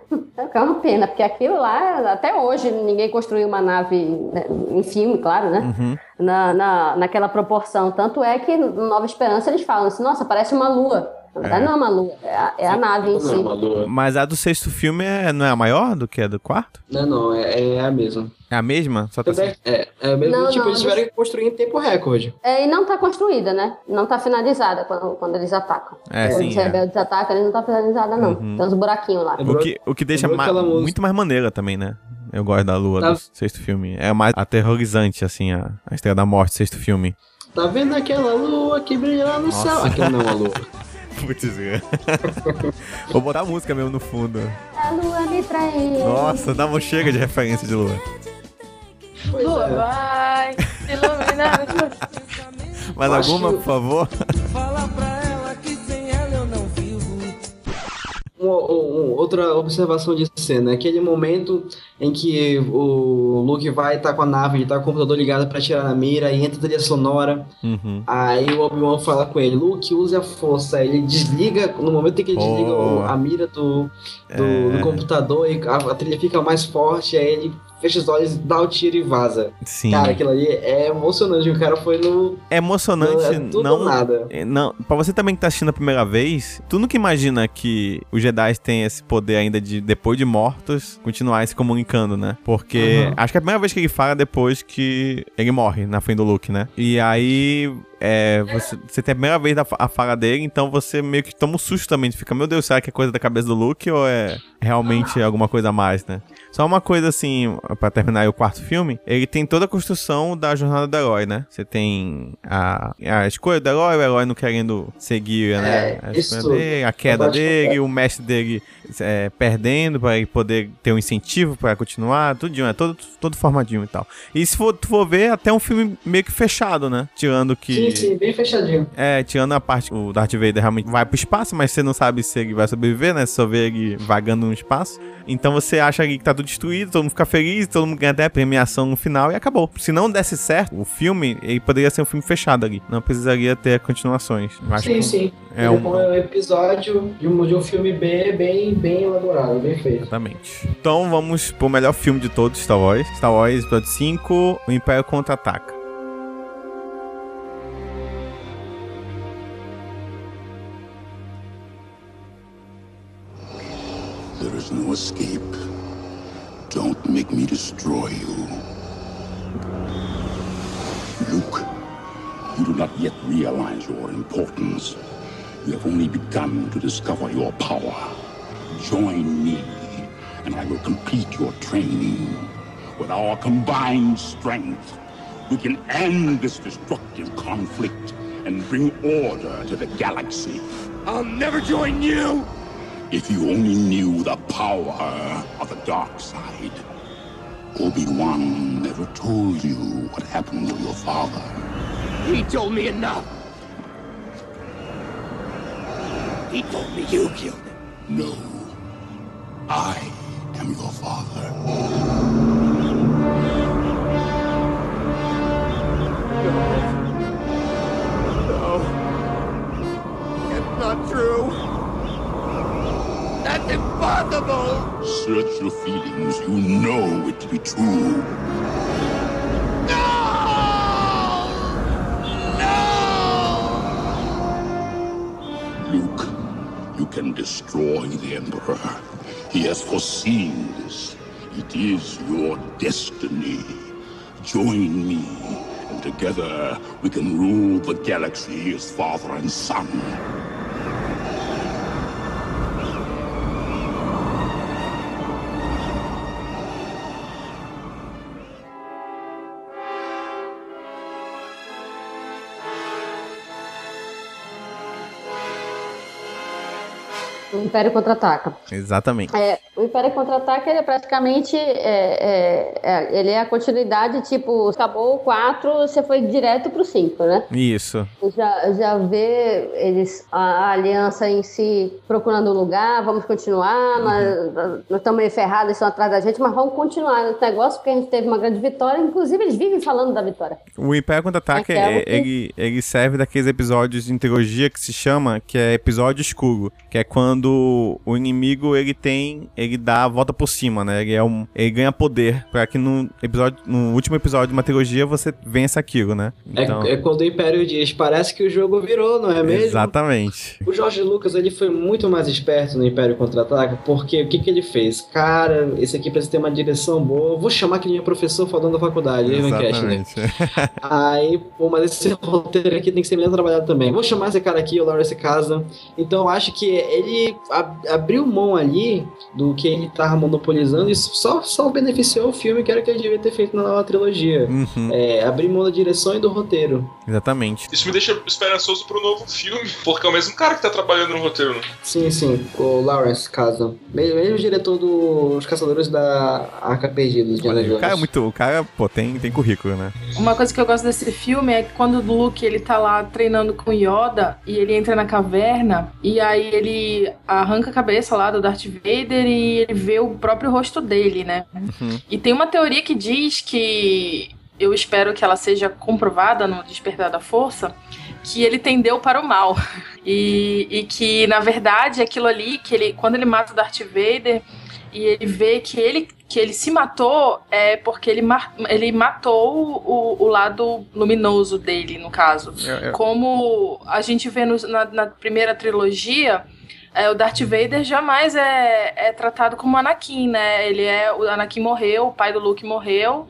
Que é uma pena, porque aquilo lá, até hoje, ninguém construiu uma nave, né, em filme, claro, né? Uhum. Na, na, naquela proporção. Tanto é que no Nova Esperança eles falam assim, nossa, parece uma lua. É. não é uma lua, é a, é a nave em si. Mas a do sexto filme é, não é a maior do que a do quarto? Não, não, é, é a mesma. É a mesma? Só tá Tanto é, é, é o mesmo Não, tipo, não, eles tiveram que construir em tempo recorde. É, e não tá construída, né? Não tá finalizada quando, quando eles atacam. É, quando sim, os é. rebeldes atacam, eles não tá finalizada, não. Uhum. Tem uns buraquinhos lá. O que, o que deixa ma- aquela muito mais maneira também, né? Eu gosto da lua Tá. do sexto filme. É mais aterrorizante, assim, a, a Estrela da Morte, sexto filme. Tá vendo aquela lua que brilha lá no Nossa. céu? Aquilo não é uma lua. [LAUGHS] [LAUGHS] Putz, é. Vou botar a música mesmo no fundo. A lua me traiu. Nossa, dá uma chega de referência de lua. Lua vai iluminar [LAUGHS] Mais alguma, por favor? Fala pra ela um- um- outra observação de cena, aquele momento em que o Luke vai estar com a nave, ele tá com o computador ligado pra tirar na mira, e entra a trilha sonora, Uhum. aí o Obi-Wan fala com ele, Luke, use a força, ele desliga, no momento em que ele desliga o- a mira do, do, É. do computador, e a, a trilha fica mais forte, aí ele fecha os olhos, dá o tiro e vaza. Sim. Cara, aquilo ali é emocionante, o cara foi no... É emocionante, É tudo não. nada. é, Não, pra você também que tá assistindo a primeira vez, tu nunca imagina que os Jedi têm esse poder ainda de, depois de mortos, continuar se comunicando, né? Porque Uhum. acho que é a primeira vez que ele fala depois que ele morre na frente do Luke, né? E aí. É, você, você tem a primeira vez a fala dele, então você meio que toma um susto também. Fica, meu Deus, será que é coisa da cabeça do Luke ou é realmente alguma coisa a mais, né? Só uma coisa assim, pra terminar aí o quarto filme, ele tem toda a construção da jornada do herói, né? Você tem a, a escolha do herói, o herói não querendo seguir, né? É, a, isso dele, a queda eu gosto dele, de- o mestre dele é, perdendo pra ele poder ter um incentivo pra continuar, tudinho, é todo, todo formadinho e tal. E se for, tu for ver, até um filme meio que fechado, né? Tirando que. Sim, sim, bem fechadinho. É, tirando a parte, o Darth Vader realmente vai pro espaço, mas você não sabe se ele vai sobreviver, né? Você só vê ele vagando no espaço. Então você acha que tá tudo destruído, todo mundo fica feliz, todo mundo ganha até a premiação no final e acabou. Se não desse certo, o filme, ele poderia ser um filme fechado ali. Não precisaria ter continuações. Acho sim, que sim. É É um... um... episódio de um, de um filme B bem, bem elaborado, bem feito. Exatamente. Então vamos pro melhor filme de todos, Star Wars. Star Wars Episódio 5, O Império Contra-Ataca. Escape. Don't make me destroy you. Luke, you do not yet realize your importance. You have only begun to discover your power. Join me, and I will complete your training. With our combined strength, we can end this destructive conflict and bring order to the galaxy. I'll never join you! If you only knew the power of the dark side. Obi-Wan never told you what happened to your father. He told me enough. He told me you killed him. No. I am your father. No. No. It's not true. Impossible! Search your feelings. You know it to be true. No! No! Luke, you can destroy the Emperor. He has foreseen this. It is your destiny. Join me, and together we can rule the galaxy as father and son. Império Contra-Ataca. Exatamente. É, o Império Contra-Ataca, ele é praticamente, é, é, é, ele é a continuidade, tipo, acabou o 4, você foi direto pro 5, né? Isso. Já, já vê eles, a, a aliança em si procurando um lugar, vamos continuar, nós, nós estamos meio ferrados, estão atrás da gente, mas vamos continuar nesse negócio, porque a gente teve uma grande vitória, inclusive eles vivem falando da vitória. O Império Contra-Ataque, Aquela é- que- ele, ele serve daqueles episódios de trilogia que se chama, que é episódio escuro, que é quando o inimigo, ele tem, ele dá a volta por cima, né? Ele, é um, ele ganha poder, pra que no, episódio, no último episódio de uma trilogia você vença aquilo, né? É, é quando o Império diz, parece que o jogo virou, não é mesmo? Exatamente. O Jorge Lucas ele foi muito mais esperto no Império Contra-Ataca, porque o que, que ele fez? Cara, esse aqui precisa ter uma direção boa. Eu Vou chamar que nem professor falando da faculdade, Kestner. Exatamente. [LAUGHS] Aí, pô, mas esse roteiro aqui tem que ser melhor trabalhado também. Vou chamar esse cara aqui, o Lawrence Casa. Então, eu acho que ele abriu mão ali do que ele tava monopolizando e só, só beneficiou o filme que era o que ele devia ter feito na nova trilogia. Uhum. É, abrir mão da direção e do roteiro. Exatamente. Isso me deixa esperançoso pro novo filme, porque é o mesmo cara que tá trabalhando no roteiro, né? Sim, sim. O Lawrence Kasdan. Me- Mesmo diretor dos Caçadores da Arca Perdida, de Olha, o cara é muito. O cara, pô, tem, tem currículo, né? Uma coisa que eu gosto desse filme é que quando o Luke ele tá lá treinando com Yoda e ele entra na caverna e aí ele arranca a cabeça lá do Darth Vader e ele vê o próprio rosto dele, né? Uhum. E tem uma teoria que diz que eu espero que ela seja comprovada no Despertar da Força, que ele tendeu para o mal. [LAUGHS] E, e que, na verdade, aquilo ali, que ele, quando ele mata o Darth Vader e ele vê que ele, que ele se matou, é porque ele, ele matou o, o lado luminoso dele, no caso. É, é. Como a gente vê no- na, na primeira trilogia, é, o Darth Vader jamais é, é tratado como Anakin, né? Ele é. O Anakin morreu, o pai do Luke morreu.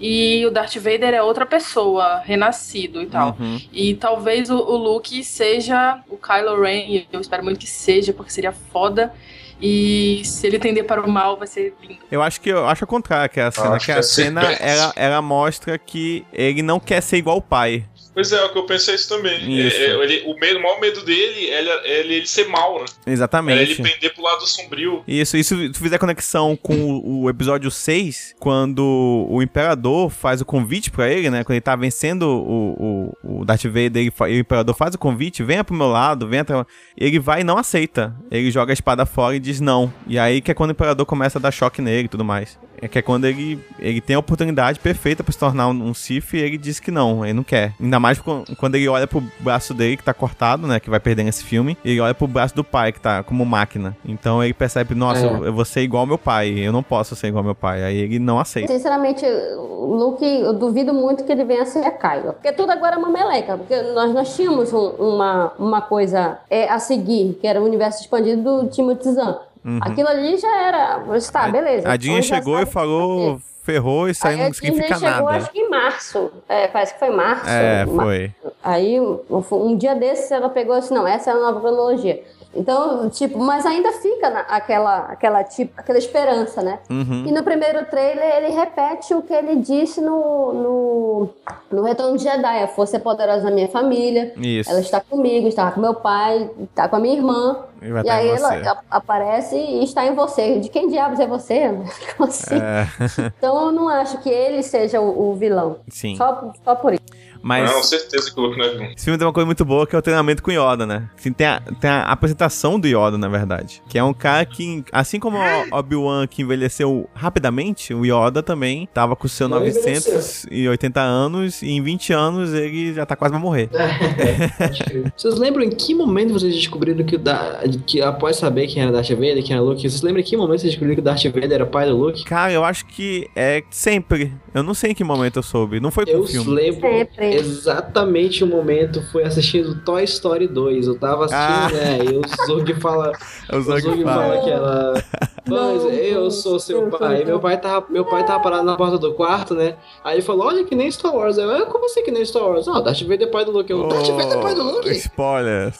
E o Darth Vader é outra pessoa, renascido e tal. Uhum. E talvez o, o Luke seja o Kylo Ren, e eu espero muito que seja, porque seria foda. E se ele tender para o mal, vai ser lindo. Eu acho que eu acho contrário que a cena, que que a é cena ela, ela mostra que ele não quer ser igual o pai. Pois é, o que eu pensei isso também. Isso. É, é, ele- o, medo, o maior medo dele é ele, é ele, ser mal, né? É ele Exatamente. pender pro lado sombrio. Isso, isso se tu fizer conexão com o, o episódio 6, quando o Imperador faz o convite pra ele, né? Quando ele tá vencendo o, o, o Darth Vader, ele e o Imperador faz o convite, venha pro meu lado, venha até... Ele vai e não aceita. Ele joga a espada fora e diz não. E aí que é quando o Imperador começa a dar choque nele e tudo mais. É que é quando ele, ele tem a oportunidade perfeita pra se tornar um, um Sith e ele diz que não, ele não quer. Ainda mais quan- quando ele olha pro braço dele que tá cortado, né? Que vai perder nesse filme. E ele olha pro braço do pai, que tá como máquina. Então ele percebe, nossa, É. eu, eu vou ser igual ao meu pai. Eu não posso ser igual ao meu pai. Aí ele não aceita. Sinceramente, o Luke, eu duvido muito que ele venha a ser a Kylo. Porque tudo agora é uma meleca. Porque nós, nós tínhamos um- uma, uma coisa é, a seguir, que era o universo expandido do Timothy Zahn. Uhum. Aquilo ali já era. Tá, beleza. A Dinha Então chegou e falou, ferrou, isso aí Aí não a Disney significa chegou, nada. acho que em março. É, parece que foi março. É, foi. Aí, um, dia desses, ela pegou assim, não, essa é a nova cronologia. Então, tipo, mas ainda fica na- aquela, aquela, tipo, aquela esperança, né? Uhum. E no primeiro trailer ele repete o que ele disse no, no, no Retorno de Jedi. A força é poderosa na minha família. Isso. Ela está comigo, está com meu pai, está com a minha irmã. E vai E aí ela aparece e está em você. De quem diabos é você? [LAUGHS] Como assim? É. [LAUGHS] Então eu não acho que ele seja o, o vilão. Sim. Só, só por isso. Mas Não, certeza que o Luke não é vilão. esse filme tem uma coisa muito boa que é o treinamento com Yoda, né? Assim, tem, a, tem a apresentação do Yoda, na verdade. Que é um cara que, assim como o [GASPS] Obi-Wan que envelheceu rapidamente, o Yoda também tava com seus Não 980 anos e em 20 anos ele já tá quase pra morrer. [LAUGHS] Vocês lembram em que momento vocês descobriram que, o da, que após saber quem era Darth Vader, quem era Luke, vocês lembram em que momento vocês descobriram que o Darth Vader era pai do Luke? Cara, eu acho que é sempre. Eu não sei em que momento eu soube. Não foi com Eu o filme. lembro Sempre. exatamente o momento, foi assistindo Toy Story 2. Eu tava assistindo, Ah. né? E o Zog fala. [LAUGHS] O o Zog Zog fala. fala que ela. [LAUGHS] Mas eu sou seu eu pai. Meu pai, tava, meu pai tava parado na porta do quarto, né? Aí ele falou: Olha que nem Star Wars. Eu, "Ah, como assim que nem Star Wars? Ah, Darth Vader é pai do Luke. Eu, Darth Vader é pai do Oh, Luke? Spoiler.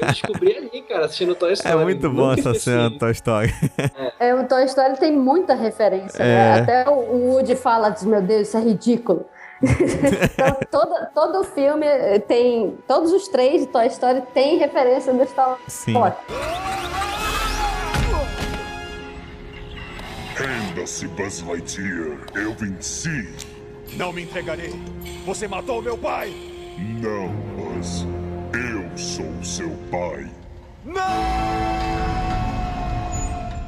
Eu descobri ali, cara, assistindo Toy É Story. muito bom essa cena do Toy Story. É, o Toy Story tem muita referência, É. né? Até o o Woody fala, diz, meu Deus, isso é ridículo. [LAUGHS] então, todo, todo filme tem. Todos os três de Toy Story tem referência do Star Wars. Sim. Renda-se, Buzz Lightyear. Eu venci. Não me entregarei. Você matou meu pai. Não, Buzz. Eu sou seu pai. No!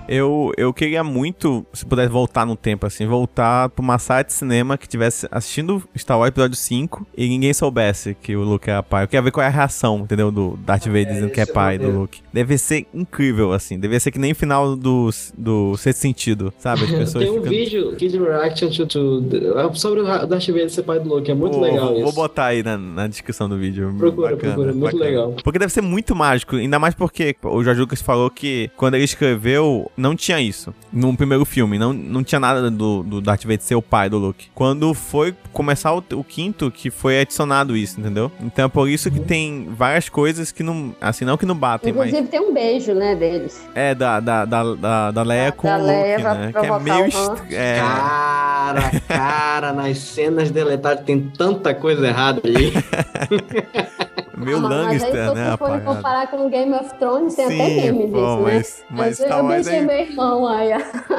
Eu, eu queria muito, se pudesse voltar no tempo, assim, voltar pra uma sala de cinema que tivesse assistindo Star Wars Episódio 5 e ninguém soubesse que o Luke era pai. Eu queria ver qual é a reação, entendeu? Do Darth Vader dizendo que é é pai do. Luke. Deve ser incrível, assim. Deve ser que nem final do, do Sexto Sentido, sabe? As [LAUGHS] pessoas Tem um ficando... vídeo, Kid Reaction to, to, sobre o Darth Vader ser pai do Luke. É muito legal vou, isso. vou botar aí na, na descrição do vídeo. Procura, Bacana, procura, muito bacana. legal. Porque deve ser muito mágico, ainda mais porque o Jorge Lucas falou que quando ele escreveu não tinha isso. No primeiro filme, não, não tinha nada do, do Darth Vader ser o pai do Luke. Quando foi começar o, o quinto, que foi adicionado isso, entendeu? Então é por isso que tem várias coisas que não. Assim, não que não batem, Inclusive mas. tem um beijo, né, deles. É, da, da, da, da, da Leia com da o Leia Luke, né? Que é meio. est-. É, Cara, cara, nas cenas deletadas tem tanta coisa errada ali. [LAUGHS] meio Ah, mas aí, Lannister, se né? você for Apagado. comparar com Game of Thrones, tem até Sim, meme pô, disso, né? mas- mas eu Star Wars beijei é- meu irmão aí.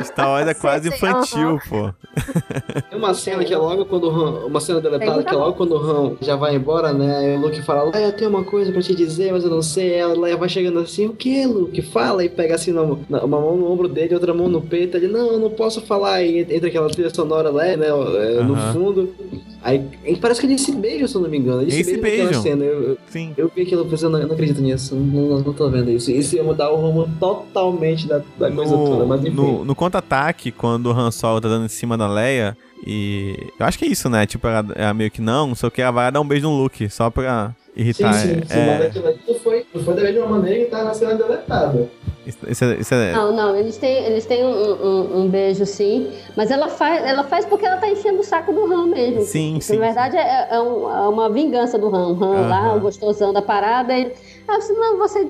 Star Wars é [LAUGHS] quase infantil, pô. Tem uma cena que é logo quando o Han, uma cena deletada que é logo quando o Han já vai embora, né? E o Luke fala, Leia, eu tenho uma coisa pra te dizer, mas eu não sei. Ela vai chegando assim, o que, Luke? Fala e pega assim na- na- uma mão no ombro dele, outra mão no peito. Ele, não, eu não posso falar. E entra aquela trilha sonora lá, né? é, No fundo. Aí e parece que eles se beijam, se eu não me engano. Eles Eles se beijam beijam. cena. Eu, eu, Sim. eu vi aquilo pensando, não, eu não acredito nisso. Não, não, tô vendo isso. Isso ia mudar o rumo totalmente da, da coisa toda, mas No, enfim. no, no contra-ataque, quando o Han Solo tá dando em cima da Leia, e. Eu acho que é isso, né? Tipo, ela, ela meio que não, só que ela vai dar um beijo no Luke, só pra irritar. Sim, sim, sim, é, mas aquilo ali foi, foi da mesma maneira que tá na cena deletada. Isso, isso é, isso é- Não, não, eles têm, eles têm um, um- um beijo sim, mas ela faz, ela faz porque ela tá enchendo o saco do Han mesmo. Sim, Porque, sim, Na verdade é, é um- é uma vingança do Han. O Han lá, o gostosão da parada, ele. Ah, você não, você.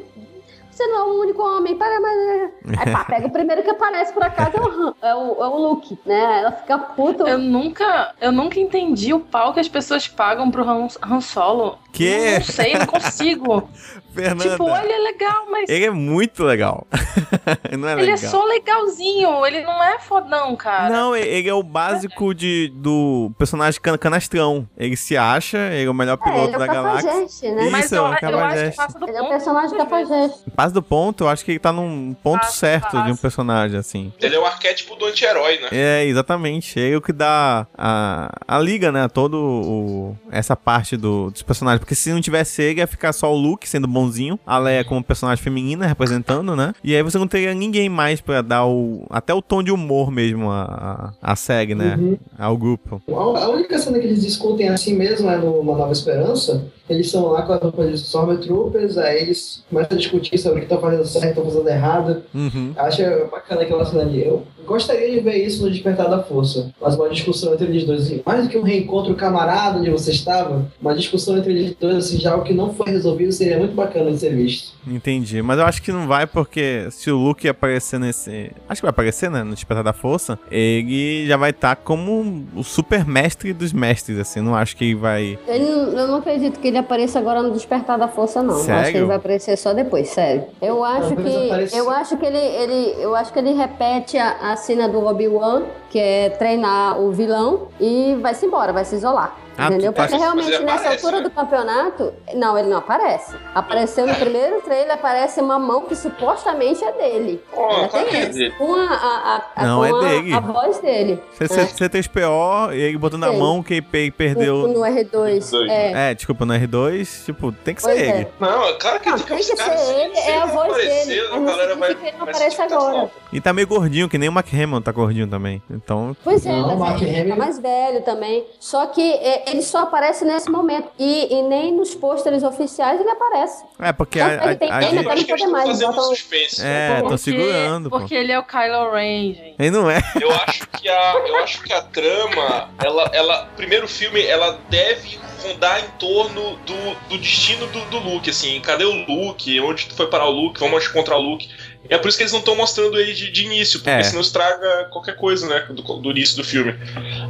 Você não é o único homem, para, mas. Aí pá, pega o primeiro que aparece por acaso é o, Han, é o, é o Luke, né? Ela fica puta. Eu nunca, eu nunca entendi o pau que as pessoas pagam pro Han, Han Solo. Que? Não, não sei, não consigo. [LAUGHS] Fernanda. tipo, ele é legal, mas Ele é muito legal. [LAUGHS] não é ele legal. é só legalzinho. Ele não é fodão, cara. Não, ele é o básico de, do personagem can- canastrão. Ele se acha, ele é o melhor É, piloto ele é o da galáxia. né? Isso, Mas é eu, o eu acho que passa do Ele é o ponto. personagem cafajeste. Passa do ponto, eu acho que ele tá num ponto Passa, certo de um passa. personagem, assim. Ele é o arquétipo do anti-herói, né? É, exatamente. É o que dá a, a liga, né? Todo o, essa parte do, dos personagens. Porque se não tivesse ele, ia ficar só o Luke sendo bonzinho. A Leia como personagem feminina representando, né? E aí você não teria ninguém mais pra dar o. Até o tom de humor mesmo a, a, série, né? Uhum. Ao grupo. A a única cena que eles discutem assim mesmo é no Uma Nova Esperança. Eles estão lá com as roupas de Stormtroopers, aí eles começam a discutir sobre o que estão fazendo certo e estão fazendo errado. Uhum. Acho bacana aquela cena ali. Eu gostaria de ver isso no Despertar da Força. Mas uma discussão entre eles dois, assim, mais do que um reencontro camarada onde você estava, uma discussão entre eles dois, assim, já algo que não foi resolvido, seria muito bacana de ser visto. Entendi. Mas eu acho que não vai porque se o Luke aparecer nesse. Acho que vai aparecer, né? No Despertar da Força. Ele já vai estar como o super mestre dos mestres, assim. Não acho que ele vai. Ele não- eu não acredito que ele apareça agora no Despertar da Força, não. Eu acho que Sério? ele vai aparecer só depois, sério. Eu acho que. Eu acho que ele, ele. Eu acho que ele repete a, a cena do Obi-Wan, que é treinar o vilão, e vai-se embora, vai se isolar. Ah, entendeu? tá- Porque realmente nessa altura né? do campeonato. Não, ele não aparece. Apareceu no primeiro trailer, aparece uma mão que supostamente é dele. Ainda tem é. Com a, a, a- a- Não, é a- dele. a voz dele. C- C- C3PO, ele botando na Sim. mão que ele perdeu. No, no R2. Dois. É. É, desculpa, no R2, tipo, tem que Pois ser é. ele. Não, claro que Não, tem que tem que cara, ser se- ele, é a voz dele, A galera vai, que ele não aparece agora. E tá meio gordinho, que nem o Mark Hamill tá gordinho também. Então, Pois é, Não, mas é, ele tá mais velho também. Só que é, ele só aparece nesse momento. E, e nem nos pôsteres oficiais ele aparece. é porque a, que ele tem a, a gente- mais, fazendo um botam- suspense. É, tô Porque- segurando, pô. Porque ele é o Kylo Ren, gente. Ele não é. Eu acho que a, eu acho que a trama, ela, ela, primeiro filme, ela deve rondar em torno do, do destino do, do Luke, assim, cadê o Luke? Onde foi parar o Luke? Vamos encontrar o Luke. É por isso que eles não estão mostrando ele de, de início, porque É. senão estraga qualquer coisa, né, do, do início do filme.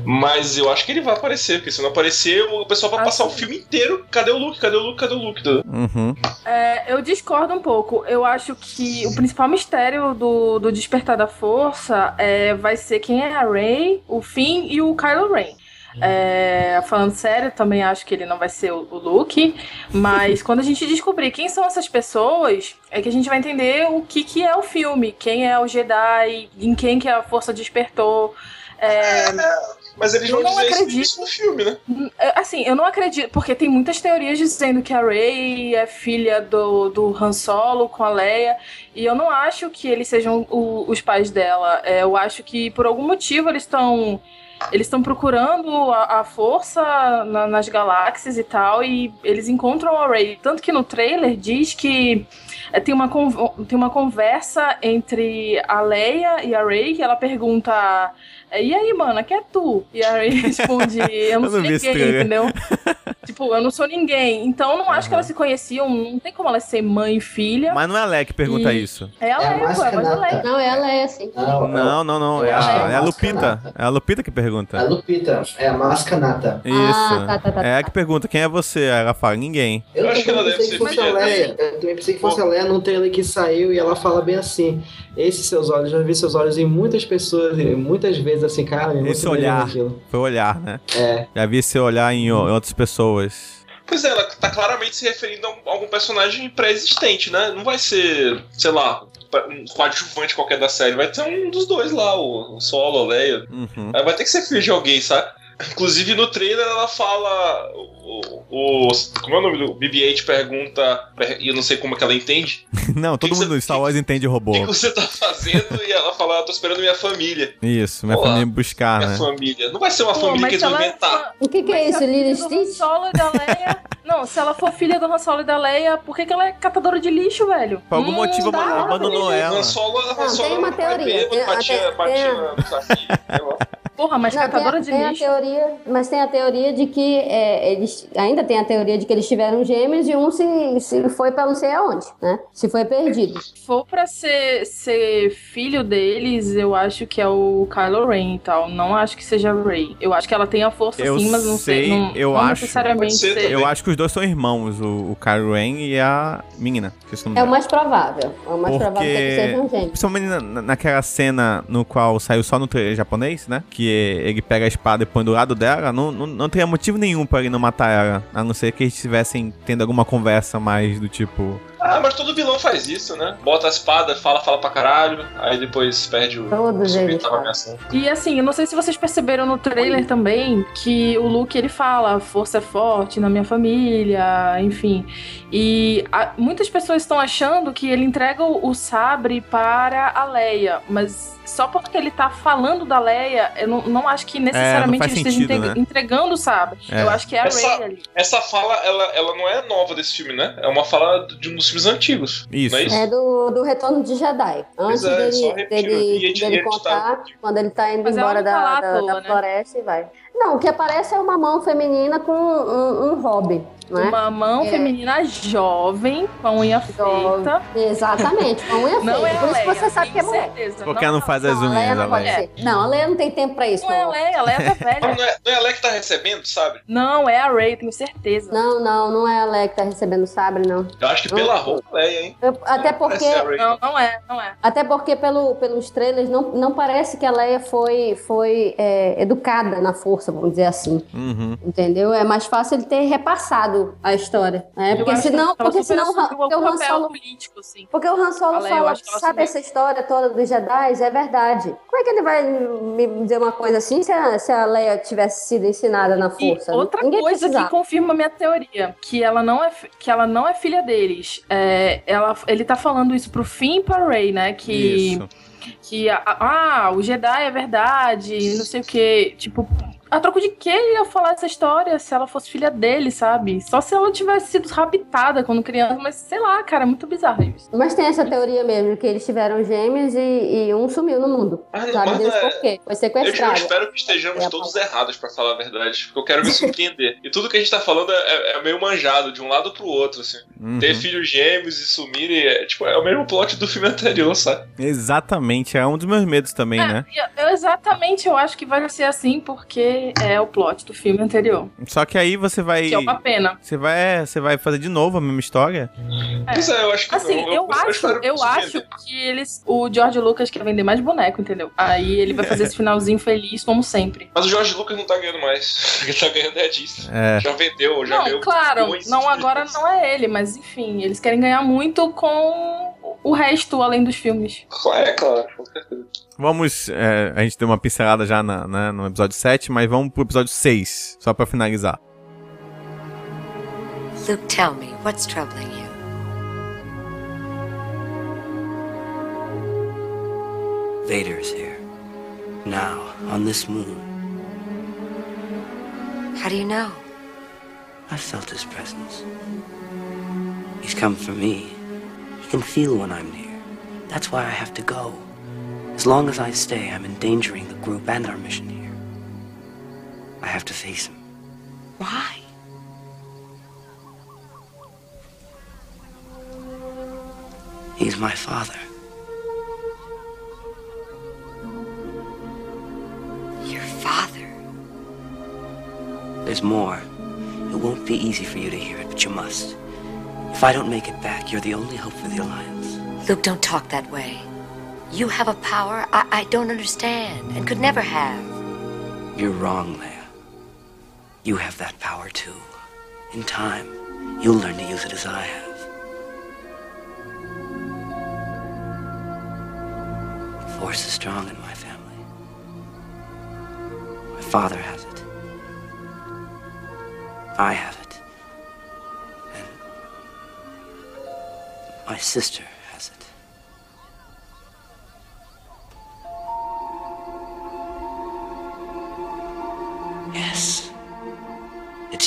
Mas eu acho que ele vai aparecer, porque se não aparecer, o pessoal vai Ah, passar o sim. filme inteiro, cadê o Luke? Cadê o Luke? Cadê o Luke? Uhum. É, eu discordo um pouco. Eu acho que o principal mistério do, do Despertar da Força é, vai ser quem é a Rey, o Finn e o Kylo Ren. É, falando sério, também acho que ele não vai ser o, o Luke. Mas [LAUGHS] quando a gente descobrir quem são essas pessoas, é que a gente vai entender o que, que é o filme, quem é o Jedi, em quem que a força despertou. É, Mas eles vão não dizer isso no acredito. início do filme, né? É, Assim, eu não acredito, porque tem muitas teorias dizendo que a Rey é filha do, do Han Solo com a Leia, e eu não acho que eles sejam o- os pais dela. É, eu acho que por algum motivo eles estão eles estão procurando a, a força na- nas galáxias e tal, e eles encontram a Rey. Tanto que no trailer diz que é, tem, uma, tem uma conversa entre a Leia e a Rey que ela pergunta. É, E aí, mana, que é tu? E a Rey [LAUGHS] responde, eu não sou ninguém, trailer. entendeu? [LAUGHS] tipo, eu não sou ninguém. Então eu não acho que elas se conheciam, não tem como elas ser mãe e filha. Mas não é a Leia que pergunta E- isso. É a Leia, pô, é a voz da Leia. Não, ela é assim. Não, não, não. É a, é a Lupita. É a Lupita que pergunta. A Lupita, é a Mascanata. Isso. Ah, tá, tá, tá, É a que pergunta quem é você. Aí ela fala, ninguém. Eu, Eu acho que ela também deve pensei que ser fosse a filha Leia. Eu também pensei que fosse a Leia num trailer que saiu e ela fala bem assim. Esses seus olhos, já vi seus olhos em muitas pessoas, e muitas vezes assim, cara, Esse olhar. Foi o olhar, né? É. Já vi esse olhar em, o- em outras pessoas. Pois é, ela tá claramente se referindo a um- algum personagem pré-existente, né? Não vai ser, sei lá, um coadjuvante qualquer da série. Vai ter um dos dois lá, o, o Solo, a Leia. Uhum. Vai ter que ser filho de alguém, sabe? Inclusive no trailer ela fala. O, o- como é o nome do BB-8 pergunta. E eu não sei como é que ela entende. [LAUGHS] Não, todo mundo no Star Wars entende robô. O que você tá fazendo? E ela fala, "Ah, tô esperando minha família. Isso, minha Olá. família buscar, Minha né? família. Não vai ser uma Pô, família que eles vão inventar. O que, que é isso, Lily Han Solo da Leia. Não, se ela for filha do Han Solo e da Leia, por que, que ela é catadora de lixo, velho? Por algum Hum, motivo dá. ela abandonou ela. Han Solo, Han Não, Solo tem uma teoria. bêbado, Tem- batia, tem- batia tem-. Porra, mas Não, tem, catadora a, de tem a lixo. teoria, mas tem a teoria de que é, eles ainda tem a teoria de que eles tiveram gêmeos e um se, se foi pra não sei aonde, né? Se foi perdido. Se for pra ser, ser filho deles, eu acho que é o Kylo Ren e tal. Não acho que seja Rey. Eu acho que ela tem a força Eu sim, mas não sei. sei, Não, eu não acho. necessariamente ser ser. Eu acho que os dois são irmãos, o, o Kylo Ren e a menina. É o mais provável. É o mais provável que sejam Porque, gêmeos. principalmente na- naquela cena no qual saiu só no trailer japonês, né? Que ele pega a espada e põe do lado dela, não, não, não teria motivo nenhum pra ele não matar ela. A não ser que eles estivessem tendo alguma conversa mais do tipo. Ah, mas todo vilão faz isso, né? Bota a espada, fala, fala pra caralho, aí depois perde o. Todos o eles que tava ameaçando. E assim, eu não sei se vocês perceberam no trailer também que o Luke ele fala: "A força é forte na minha família, enfim. E a- muitas pessoas estão achando que ele entrega o, o sabre para a Leia, mas só porque ele tá falando da Leia, eu não, não acho que necessariamente faz ele esteja sentido, entre- né? entregando o sabre. É. Eu acho que é a Essa- Rey ali. Essa fala, ela, ela não é nova desse filme, né? É uma fala de um dos filmes antigos. Isso. Não é isso? É do, do retorno de Jedi. Antes é, dele, dele, ele- dele ele contar, tá- quando ele tá indo Mas ela embora lá da, da, toa, da né? floresta e vai. Não, o que aparece é uma mão feminina com um, um hobby, não é? Uma mão É. feminina jovem, com a unha feita. Exatamente, com a unha [LAUGHS] Não feita. é a Por isso Leia, você sabe que é mulher. certeza. Porque ela não faz as Não, a Leia unhas, não Leia. ser. Não, a Leia não tem tempo pra isso. Não é a não. Leia, a Leia tá [LAUGHS] velha. Não é, não é a Leia que tá recebendo, sabe? Não, é a Rey, tenho certeza. Não, não, não é a Leia que tá recebendo o sabre, não. Eu acho que pela roupa, Leia, hein? Eu- até porque, Parece a Rey. Não, não é, não é. até porque pelo, pelos trailers não, não parece que a Leia foi, foi é, educada na força, vamos dizer assim. Uhum. Entendeu? É mais fácil ele ter repassado a história. Né? Eu Porque senão, porque senão porque o Han Solo político, assim. Porque o Han Solo eu fala, sabe essa história toda dos Jedi? É verdade. Como é que ele vai me dizer uma coisa assim se a, se a Leia tivesse sido ensinada na E força? outra Ninguém coisa precisava. que confirma a minha teoria, que ela não é, que ela não é filha deles. É, ela, ele tá falando isso pro Finn e pra Rey, né? Que, Isso. que ah, o Jedi é verdade, não sei o que. Tipo, a troco de que ele ia falar essa história se ela fosse filha dele, sabe? Só se ela tivesse sido raptada quando criança, mas sei lá, cara, é muito bizarro isso. Mas tem essa teoria mesmo, que eles tiveram gêmeos e, e um sumiu no mundo. Não, Sabe mas Deus é- por quê? Foi Eu, eu sequestrado. espero que estejamos É todos errados, pra falar a verdade. Porque eu quero me surpreender. e tudo que a gente tá falando é, é meio manjado, de um lado pro outro, assim. Uhum. Ter filhos gêmeos e sumirem é, tipo, é o mesmo plot do filme anterior, sabe? Exatamente, é um dos meus medos também, né? É, eu- eu exatamente eu acho que vai ser assim porque é o plot do filme anterior. Só que aí você vai. Que é uma pena. Você vai, você vai fazer de novo a mesma história? É. Pois é, eu acho que Assim, não. eu, acho, espero eu acho que eles. O George Lucas quer vender mais boneco, entendeu? Aí ele vai fazer esse [LAUGHS] finalzinho feliz, como sempre. Mas o Jorge Lucas não tá ganhando mais. [LAUGHS] Quem tá ganhando é Disney. É. Já vendeu, já Não, ganhou. claro, não agora não é ele, mas enfim, eles querem ganhar muito com o resto além dos filmes. É, claro, com certeza. Vamos. é, a gente deu uma pincelada já na, né, no episódio 7, mas vamos pro episódio 6, só pra finalizar. Luke, tell me, what's troubling you? Vader's here. Now, on this moon. How do you know? I felt his presence. He's come for me. He can feel when I'm near. That's why I have to go. As long as I stay, I'm endangering the group and our mission here. I have to face him. Why? He's my father. Your father? There's more. It won't be easy for you to hear it, but you must. If I don't make it back, you're the only hope for the Alliance. Luke, don't talk that way. You have a power I, I don't understand and could never have. You're wrong, Leia. You have that power too. In time, you'll learn to use it as I have. The Force is strong in my family. My father has it. I have it. And my sister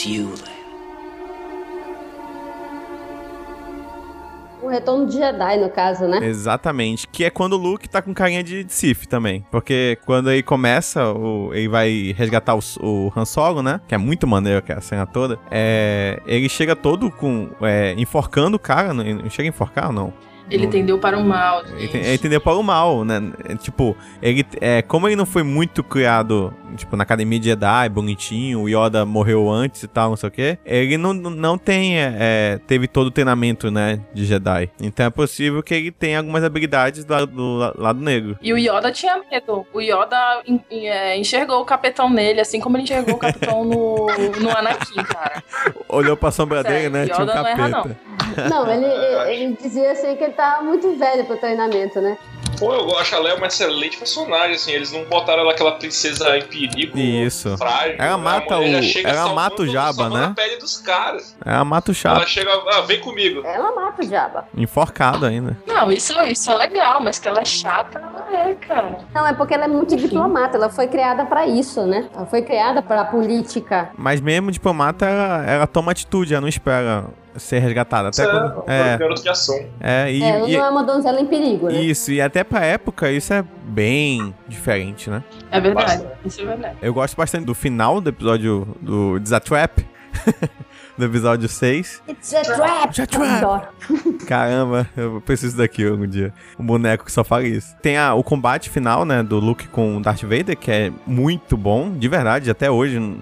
It's you. O retorno de Jedi, no caso, né? Exatamente. Que é quando o Luke tá com carinha de, de Sith também. Porque quando ele começa, o, ele vai resgatar o, o Han Solo, né? Que é muito maneiro que é a cena toda. É, ele chega todo com. É, enforcando o cara. Não, não chega a enforcar ou não? Ele tendeu para o mal. Ele, tem- ele entendeu para o mal, né? É, Tipo, ele, é, como ele não foi muito criado, tipo, na academia de Jedi, bonitinho, o Yoda morreu antes e tal, não sei o quê, ele não, não tem, é, é, teve todo o treinamento, né, de Jedi. Então é possível que ele tenha algumas habilidades do, lado- do la- lado negro. E o Yoda tinha medo. O Yoda é, enxergou o capitão nele, assim como ele enxergou o capitão no, no Anakin, cara. Olhou pra sombra Sério, dele, né, tinha um Yoda não erra, capeta. Não, ele, [LAUGHS] ele dizia assim que ele tava muito velho pro treinamento, né? Pô, eu acho a Leia uma excelente personagem, assim. Eles não botaram ela aquela princesa em perigo. Isso. Frágil, Ela né? mata o- ela mata o Jabba, salvando né? a pele dos caras. Ela mata o Ela chato, chega, ah, vem comigo. Ela mata o Jabba. enforcado ainda. Não, isso, isso é legal, mas que ela é chata, ela é, cara. Não, é porque ela é muito diplomata, ela foi criada pra isso, né? Ela foi criada pra política. Mas mesmo diplomata, ela, ela toma atitude, ela não espera ser resgatada. Até Isso quando, é, é, garoto de ação. é, e, É, ela e- não é uma donzela em perigo, né? Isso, e até pra época isso é bem diferente, né? É verdade, isso é verdade. Eu gosto bastante do final do episódio do Desatrap. [LAUGHS] do episódio 6. It's a trap! It's a trap! [LAUGHS] Caramba, eu preciso daqui algum dia. Um boneco que só fala isso. Tem a- o combate final, né, do Luke com o Darth Vader, que é muito bom, de verdade, até hoje. n-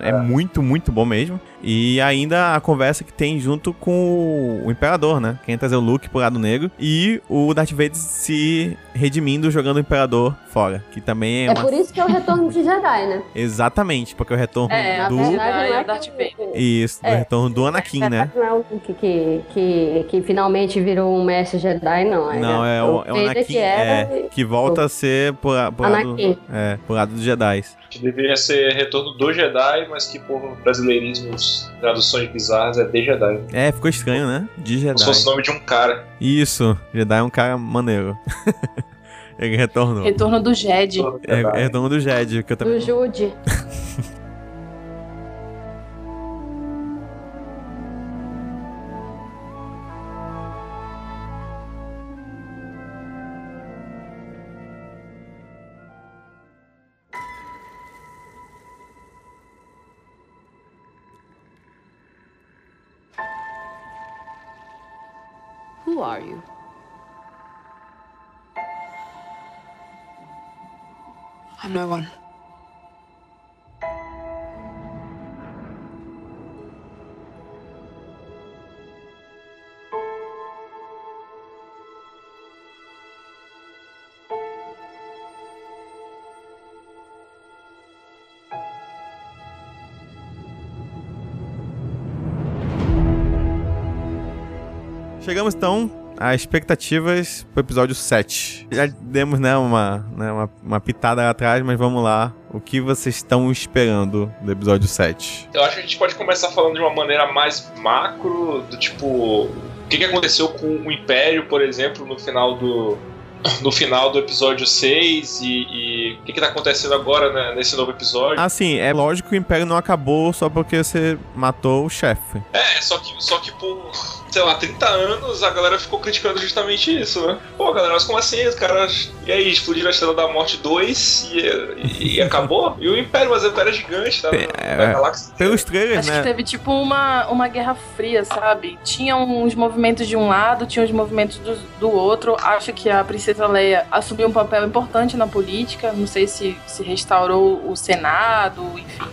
É, muito, muito bom mesmo. E ainda a conversa que tem junto com o Imperador, né? Quem trazer o Luke pro lado negro. E o Darth Vader se redimindo jogando o Imperador fora. Que também é, É uma. por isso que é o retorno de Jedi, né? [LAUGHS] Exatamente, porque o retorno É, do. verdade, é é o Darth Vader. Isso, do É. retorno do Anakin, né? Não é o Luke que, que, que finalmente virou um mestre Jedi, não. Não, é o, é o Vader Anakin que era é, que volta a ser por, por lado, Anakin. é, por lado dos Jedi. Que deveria ser retorno do Jedi, mas que por brasileirismos, traduções bizarras, é de Jedi. É, ficou estranho, né? De Como Jedi. se fosse o nome de um cara. Isso, Jedi é um cara maneiro. [LAUGHS] Ele retornou. Retorno do Jedi. É, é retorno do Jedi, que eu Do também. Jude. [LAUGHS] Who are you? I'm no one. Chegamos então às expectativas pro episódio 7. Já demos, né, uma, né, uma, uma pitada atrás, mas vamos lá. O que vocês estão esperando do episódio 7? Eu acho que a gente pode começar falando de uma maneira mais macro, do tipo. O que, que aconteceu com o Império, por exemplo, no final do. No final do episódio 6 e, e o que, que tá acontecendo agora né, nesse novo episódio. Assim, é lógico que o Império não acabou só porque você matou o chefe. É, só que, só que por, sei lá, 30 anos a galera ficou criticando justamente isso, né? Pô, galera, mas como assim? Os caras. E aí, explodiram a Estrela da Morte 2 e, e, e [LAUGHS] acabou? E o Império, mas o Império é gigante, tá? É, Na galáxia. Pelos trailers, Acho né? que teve tipo uma, uma guerra fria, sabe? Tinha uns movimentos de um lado, tinha uns movimentos do, do outro. Acho que a Princesa Leia assumiu um papel importante na política. Não sei se, se restaurou o Senado, enfim.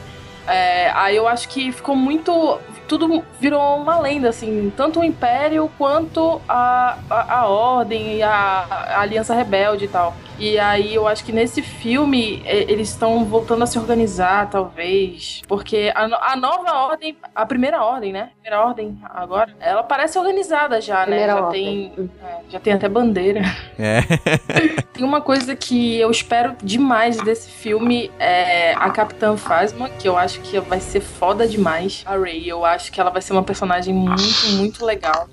É, aí eu acho que ficou muito. Tudo virou uma lenda, assim. Tanto o Império quanto a, a, a Ordem e a, a Aliança Rebelde e tal. E aí eu acho que nesse filme e- eles estão voltando a se organizar, talvez. Porque a, a nova ordem, a primeira ordem, né? Primeira ordem agora, ela parece organizada já, né? Primeira Já ordem. tem, é, já tem até bandeira. É. [LAUGHS] Tem uma coisa que eu espero demais desse filme é a Capitã Phasma, que eu acho que vai ser foda demais. A Rey, eu acho que ela vai ser uma personagem muito, muito legal.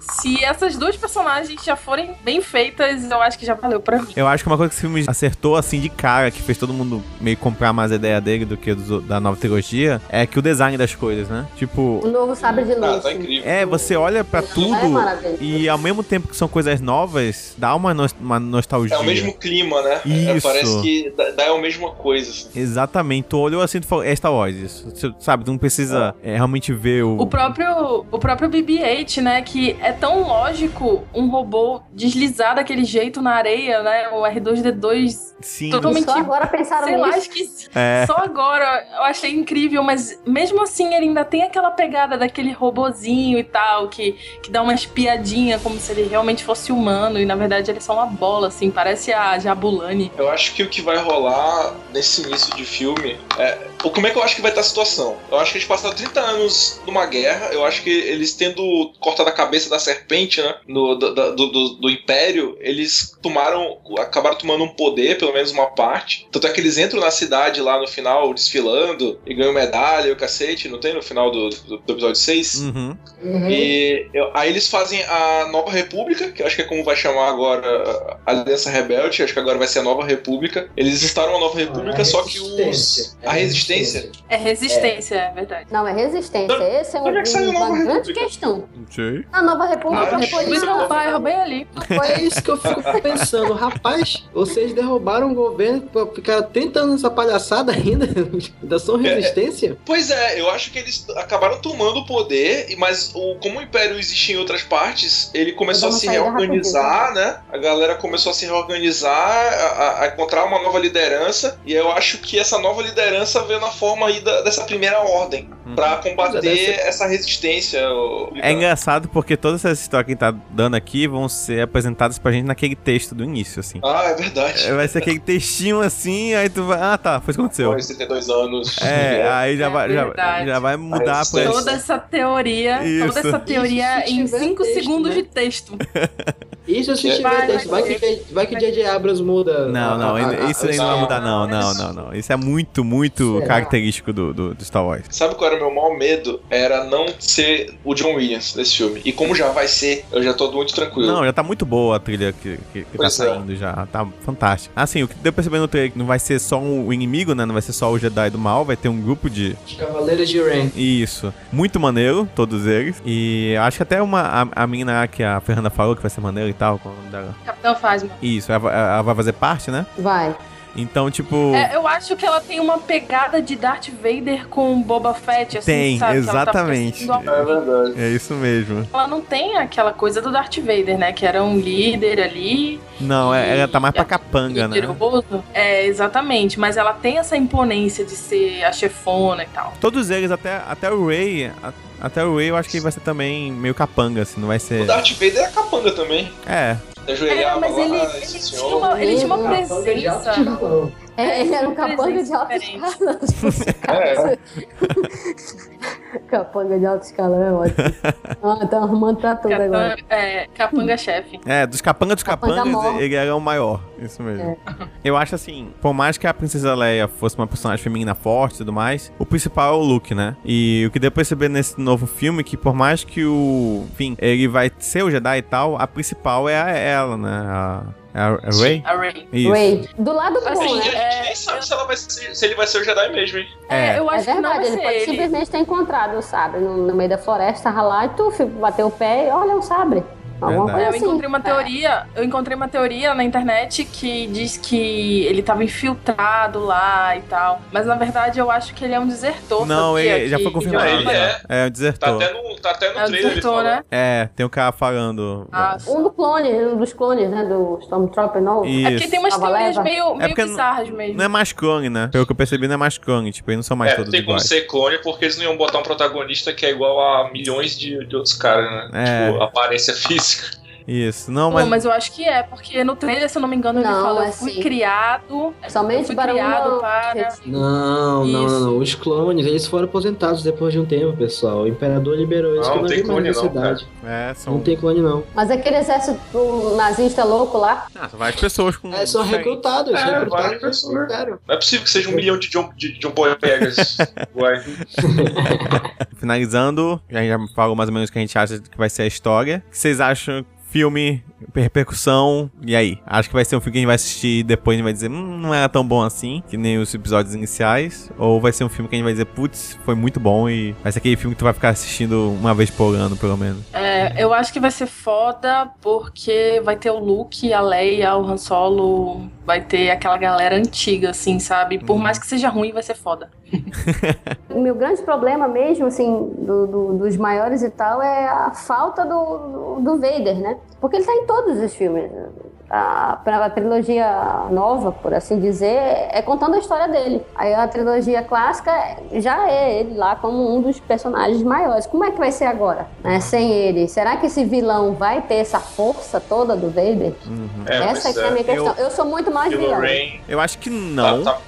Se essas duas personagens já forem bem feitas, eu acho que já valeu pra mim. Eu acho que uma coisa que esse filme acertou assim de cara, que fez todo mundo meio comprar mais a ideia dele do que dos- da nova trilogia, é que o design das coisas, né? Tipo, O novo sabre de luz. tá incrível. É, você olha pra É tudo maravilhoso. e ao mesmo tempo que são coisas novas, dá uma, nos- uma nostalgia. É o mesmo clima, né? É, Isso. parece que dá, dá a mesma coisa. assim. Exatamente. Tu olhou assim e tu falou, é Star Wars isso. Você, sabe, tu não precisa é, realmente ver o... O próprio, o próprio BB-8, né? Que é tão lógico um robô deslizar daquele jeito na areia, né? O R2D2 Sim. totalmente. Só agora pensaram sei lá, nisso. esquisito. É. Só agora eu achei incrível, mas mesmo assim ele ainda tem aquela pegada daquele robozinho e tal, que, que dá uma espiadinha como se ele realmente fosse humano, e na verdade ele é só uma bola, assim, parece a Jabulani. Eu acho que o que vai rolar nesse início de filme é. Como é que eu acho que vai estar a situação? Eu acho que eles passaram 30 anos numa guerra. Eu acho que eles tendo cortado a cabeça da serpente, né? No, do, do, do- do Império, eles tomaram. acabaram tomando um poder, pelo menos uma parte. Tanto é que eles entram na cidade lá no final, desfilando, e ganham medalha e o cacete, não tem no final do, do, do episódio 6? Uhum. E eu- aí eles fazem a Nova República, que eu acho que é como vai chamar agora a Aliança Rebelde, acho que agora vai ser a Nova República. Eles instauram a Nova República, a só que os. A Resistência? É resistência, é, verdade. Não, é resistência. Esse é um, Onde é que saiu a Nova uma grande República? questão. Não sei. A Nova República foi Mas isso. é um bairro bem ali. É isso que eu fico pensando. Rapaz, vocês derrubaram o governo, ficaram 30 anos essa palhaçada ainda. [LAUGHS] Ainda são resistência? Pois é, eu acho que eles acabaram tomando o poder, e- mas o, como o Império existia em outras partes, ele começou a se reorganizar, né? A galera começou a se reorganizar, a, a- encontrar uma nova liderança, e eu acho que essa nova liderança veio na forma aí da- dessa primeira ordem, pra combater Deve ser- essa resistência. É engraçado porque todas essas histórias que a gente tá dando aqui vão ser apresentadas pra gente naquele texto do início, assim. Ah, é verdade. É, Vai ser aquele textinho assim, aí tu vai. Ah, tá, foi isso que aconteceu. Depois de 72 anos. É, [LAUGHS] aí já, É vai, já, já vai mudar pra Toda essa teoria, Isso. toda essa teoria Isso em tiver 5 texto, segundos né? de texto. [LAUGHS] Isso se Vai, tiver vai texto. Vai ser. que, vai que J.J. Abrams muda. Não, não, a- a- isso aí não vai mudar, não, não, não, não. Isso é muito, muito Será? característico do, do, do Star Wars. Sabe qual era o meu maior medo? Era não ser o John Williams nesse filme. E como já vai ser, eu já tô muito tranquilo. Não, já tá muito boa a trilha que, que, que tá é. saindo já. Tá fantástico. Assim, o que deu pra perceber no trailer é que não vai ser só um inimigo, né? Não vai ser só o Jedi do mal, vai ter um grupo de. Os Cavaleiros de Ren. Isso. Muito maneiro, todos eles. E acho que até uma. A, a menina que a Fernanda falou que vai ser maneiro e tal. Qual é o nome dela? Capitão Phasma. Isso, ela, ela vai fazer parte, né? Vai. Então, tipo. É, eu acho que ela tem uma pegada de Darth Vader com Boba Fett, assim, Tem, sabe? Tá exatamente. perseguindo É verdade. É isso mesmo. Ela não tem aquela coisa do Darth Vader, né? Que era um líder ali. Não, é- ela tá mais pra capanga, né? É, exatamente. Mas ela tem essa imponência de ser a chefona e tal. Todos eles, até, até o Ray. a- Até o Ray eu acho que vai ser também meio capanga, assim, não vai ser. O Darth Vader é capanga também. É. Ajoelhava É, mas ele- lá, ele tinha uma- ele tinha uma presença. É, ele era um capanga de alto escalão. É. [LAUGHS] Capanga de alto escalão é ótimo. ah, tá arrumando pra tudo agora. Capanga, é, capanga chefe. É, dos capangas dos Capanga capangas, ele era o maior. Isso mesmo. É. Eu acho assim, por mais que a Princesa Leia fosse uma personagem feminina forte e tudo mais, o principal é o Luke, né? E o que deu pra perceber nesse novo filme é que por mais que o. Enfim, ele vai ser o Jedi e tal, a principal é a, ela, né? A, é a, a? A Rey. Isso. Ray. Do lado bom, Assim, a né? gente nem sabe se, ela vai ser, se ele vai ser o Jedi mesmo, hein? É. eu acho é que não verdade, vai ele ser pode ele. simplesmente ter encontrado o sabre no, no meio da floresta, lá e tu bateu o pé e olha o sabre. Alguma Verdade. coisa É, eu assim. encontrei uma teoria, eu encontrei uma teoria na internet que diz que ele tava infiltrado lá e tal. Mas na verdade eu acho que ele é um desertor. Não, sabia? ele já foi confirmado. ele é. É, o Tá desertor. até no, tá até no É o trailer ele desertor, né? É, tem um cara falando. Ah, Um do clone, um dos clones, né? Do Stormtrooper novo. Isso. É porque tem umas teorias meio, meio porque não- bizarras mesmo. Não é mais clone, né? Pelo que eu percebi, não é mais clone. Tipo, eles não são mais É, não todos tem como iguais. ser clone porque eles não iam botar um protagonista que é igual a milhões de, de outros caras, né? É. Tipo, aparência física. ask? Isso. Não, Pô, mas. mas eu acho que é, porque no trailer, se eu não me engano, ele Não, fala, é eu fui sim. criado. eu Somente fui para criado uma... para. Não, não, não, não. Os clones, eles foram aposentados depois de um tempo, pessoal. O imperador liberou eles Não, que não não tem clone não, necessidade. É, são. Não tem clone, não. Mas aquele exército nazista louco lá, Ah, são várias pessoas com. É, são recrutados, É, várias recrutados. pessoas. Sério. Não é possível que seja um milhão de John, de John Boy Pegas. [LAUGHS] Uai. Finalizando, a gente já falou mais ou menos o que a gente acha que vai ser a história. O que vocês acham? Filme, repercussão, e aí? Acho que vai ser um filme que a gente vai assistir e depois a gente vai dizer, hum, não era tão bom assim, que nem os episódios iniciais. Ou vai ser um filme que a gente vai dizer, putz, foi muito bom e vai ser aquele filme que tu vai ficar assistindo uma vez por ano, pelo menos. É, eu acho que vai ser foda porque vai ter o Luke, a Leia, o Han Solo, vai ter aquela galera antiga, assim, sabe? Por mais que seja ruim, vai ser foda. [LAUGHS] o meu grande problema mesmo, assim, do- do- dos maiores e tal, é a falta do, do Vader, né? Porque ele tá em todos os filmes. A, a trilogia nova, por assim dizer, é contando a história dele. Aí a trilogia clássica já é ele lá como um dos personagens maiores. Como é que vai ser agora, né? Sem ele. Será que esse vilão vai ter essa força toda do Vader? É, Essa é a minha questão. Eu, sou muito mais vilão. Ren. Eu acho que não. Tá, tá.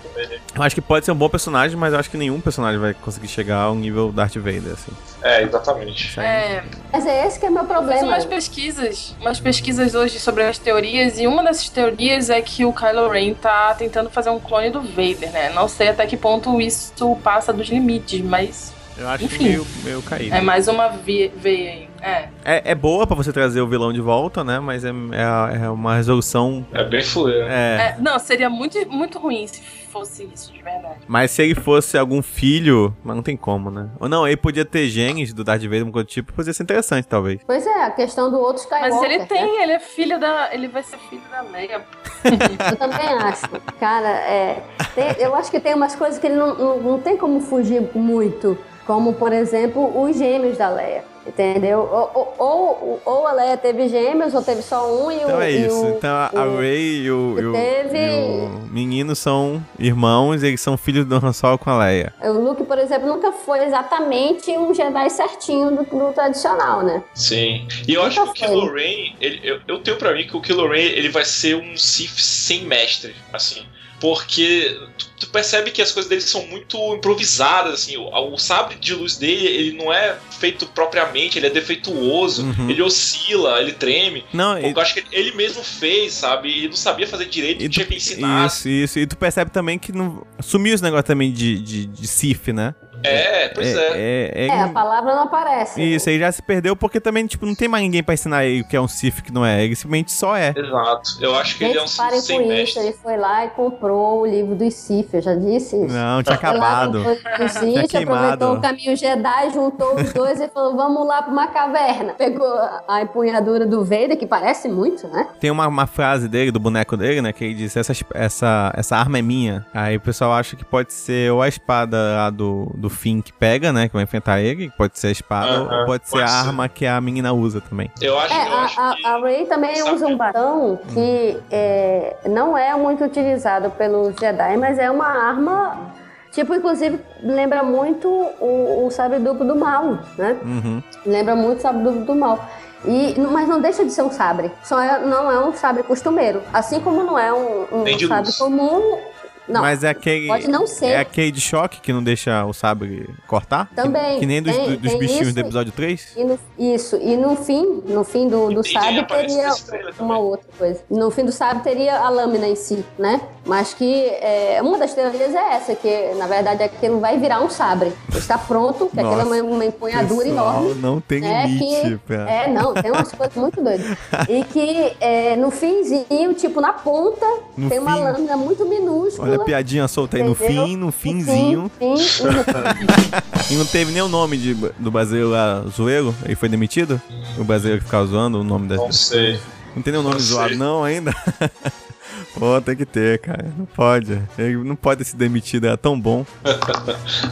Eu acho que pode ser um bom personagem, mas eu acho que nenhum personagem vai conseguir chegar ao nível Darth Vader, assim. É, exatamente. É, Mas é esse que é meu Fiz problema. umas pesquisas, umas pesquisas hoje sobre as teorias, e uma dessas teorias é que o Kylo Ren tá tentando fazer um clone do Vader, né? Não sei até que ponto isso passa dos limites, mas Eu acho Enfim. que meio, meio caído. é mais uma veia aí. É. É, é boa pra você trazer o vilão de volta, né? Mas é, é, é uma resolução. É bem fuleiro. É. É, não, seria muito, muito ruim se fosse isso de verdade. Mas se ele fosse algum filho. Mas não tem como, né? Ou não, ele podia ter genes do Darth Vader, alguma coisa do tipo, podia ser interessante, talvez. Pois é, a questão do outro Skywalker. Mas ele né? tem, ele é filho da. Ele vai ser filho da Leia. [LAUGHS] Eu também acho. Cara, é, tem- eu acho que tem umas coisas que ele não, não, não tem como fugir muito. Como, por exemplo, os gêmeos da Leia. Entendeu? Ou, ou, ou, ou a Leia teve gêmeos, ou teve só um e o. Então é e isso. o- Então a Rey e o, e o, teve- e o menino são irmãos, eles são filhos do Han Solo com a Leia. O Luke, por exemplo, nunca foi exatamente um Jedi certinho do, do tradicional, né? Sim. E eu acho que o Nunca Kylo. Ren, ele- eu, eu tenho pra mim que o Kylo Ren ele vai ser um Sith sem mestre, assim. Porque tu, tu percebe que as coisas dele são muito improvisadas, assim. O, o sabre de luz dele, ele não é feito propriamente, ele é defeituoso, Uhum. ele oscila, ele treme. Não, Porque eu acho que ele mesmo fez, sabe? Ele não sabia fazer direito, não tinha quem ensinasse. Isso, isso. E tu percebe também que não... sumiu esse negócio também de, de, de Sith, né? É, pois é. É, é, É, a palavra não aparece. Isso, aí já se perdeu porque também, tipo, não tem mais ninguém pra ensinar ele o que é um Sith que não é. Ele simplesmente só é. Exato. Eu acho que ele é um Gente, parem Sith sem com isso. mestre. Ele foi lá e comprou o livro dos Sith, eu já disse isso. Não, tinha Foi lá, acabado. [LAUGHS] Tinha Sith, queimado. aproveitou o caminho Jedi, juntou os dois e falou: vamos lá pra uma caverna. Pegou a a empunhadura do Vader, que parece muito, né? Tem uma, uma frase dele, do boneco dele, né? Que ele diz: essa, essa, essa arma é minha. Aí o pessoal acha que pode ser ou a espada lá do, do Finn que pega, né? Que vai enfrentar ele, que pode ser a espada, Aham, ou pode ser pode a ser. arma que a menina usa também. Eu acho, É, eu a, acho a, que. a Rey também Sabe- usa um bastão que é, não é muito utilizado pelos Jedi, mas é uma arma. Tipo, inclusive, lembra muito o, o sabre duplo do mal, né? Uhum. Lembra muito o sabre duplo do mal. E, mas não deixa de ser um sabre. Só é- não é um sabre costumeiro. Assim como não é um, um sabre luz. comum, Não, Mas é aquele. pode não ser. É aquele de choque que não deixa o sabre cortar? Também, Que, que nem dos, tem- dos tem bichinhos isso do episódio 3? E no- isso, e no fim, no fim do, do aparece teria uma outra coisa. No fim do sábio teria a lâmina em si, né? Mas que é, uma das teorias é essa, que na verdade aquilo vai virar um sabre. Está pronto, que aquilo é uma, uma empunhadura Pessoal, enorme. não tem né, limite. que- É, não, tem umas coisas muito doidas. E que é, no finzinho, tipo, na ponta, No tem uma fim. lâmina muito minúscula. Olha a piadinha solta aí no Entendeu? fim, no finzinho. Fim, fim, [LAUGHS] e não teve nem o nome de, do brasileiro lá, zoeiro? Ele foi demitido? O brasileiro que ficava zoando o nome da. Não sei. Não tem nenhum nome Não sei. zoado, não, ainda? [LAUGHS] Pô, tem que ter, cara. Não pode. Ele não pode ter sido demitido, era tão bom. [LAUGHS]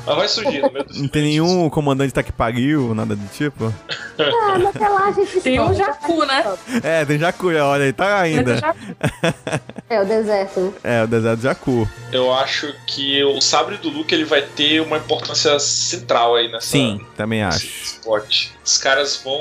Mas vai surgir no meio dos Não tem nenhum comandante tá que pariu, nada do tipo. Ah, mas até lá a gente Tem um descobre. Jacu, né? É, tem Jacu, olha aí, tá ainda. É, o deserto, né? É, o deserto de Jacu. Eu acho que o sabre do Luke ele vai ter uma importância central aí nessa Sim, também acho. esporte. Os caras vão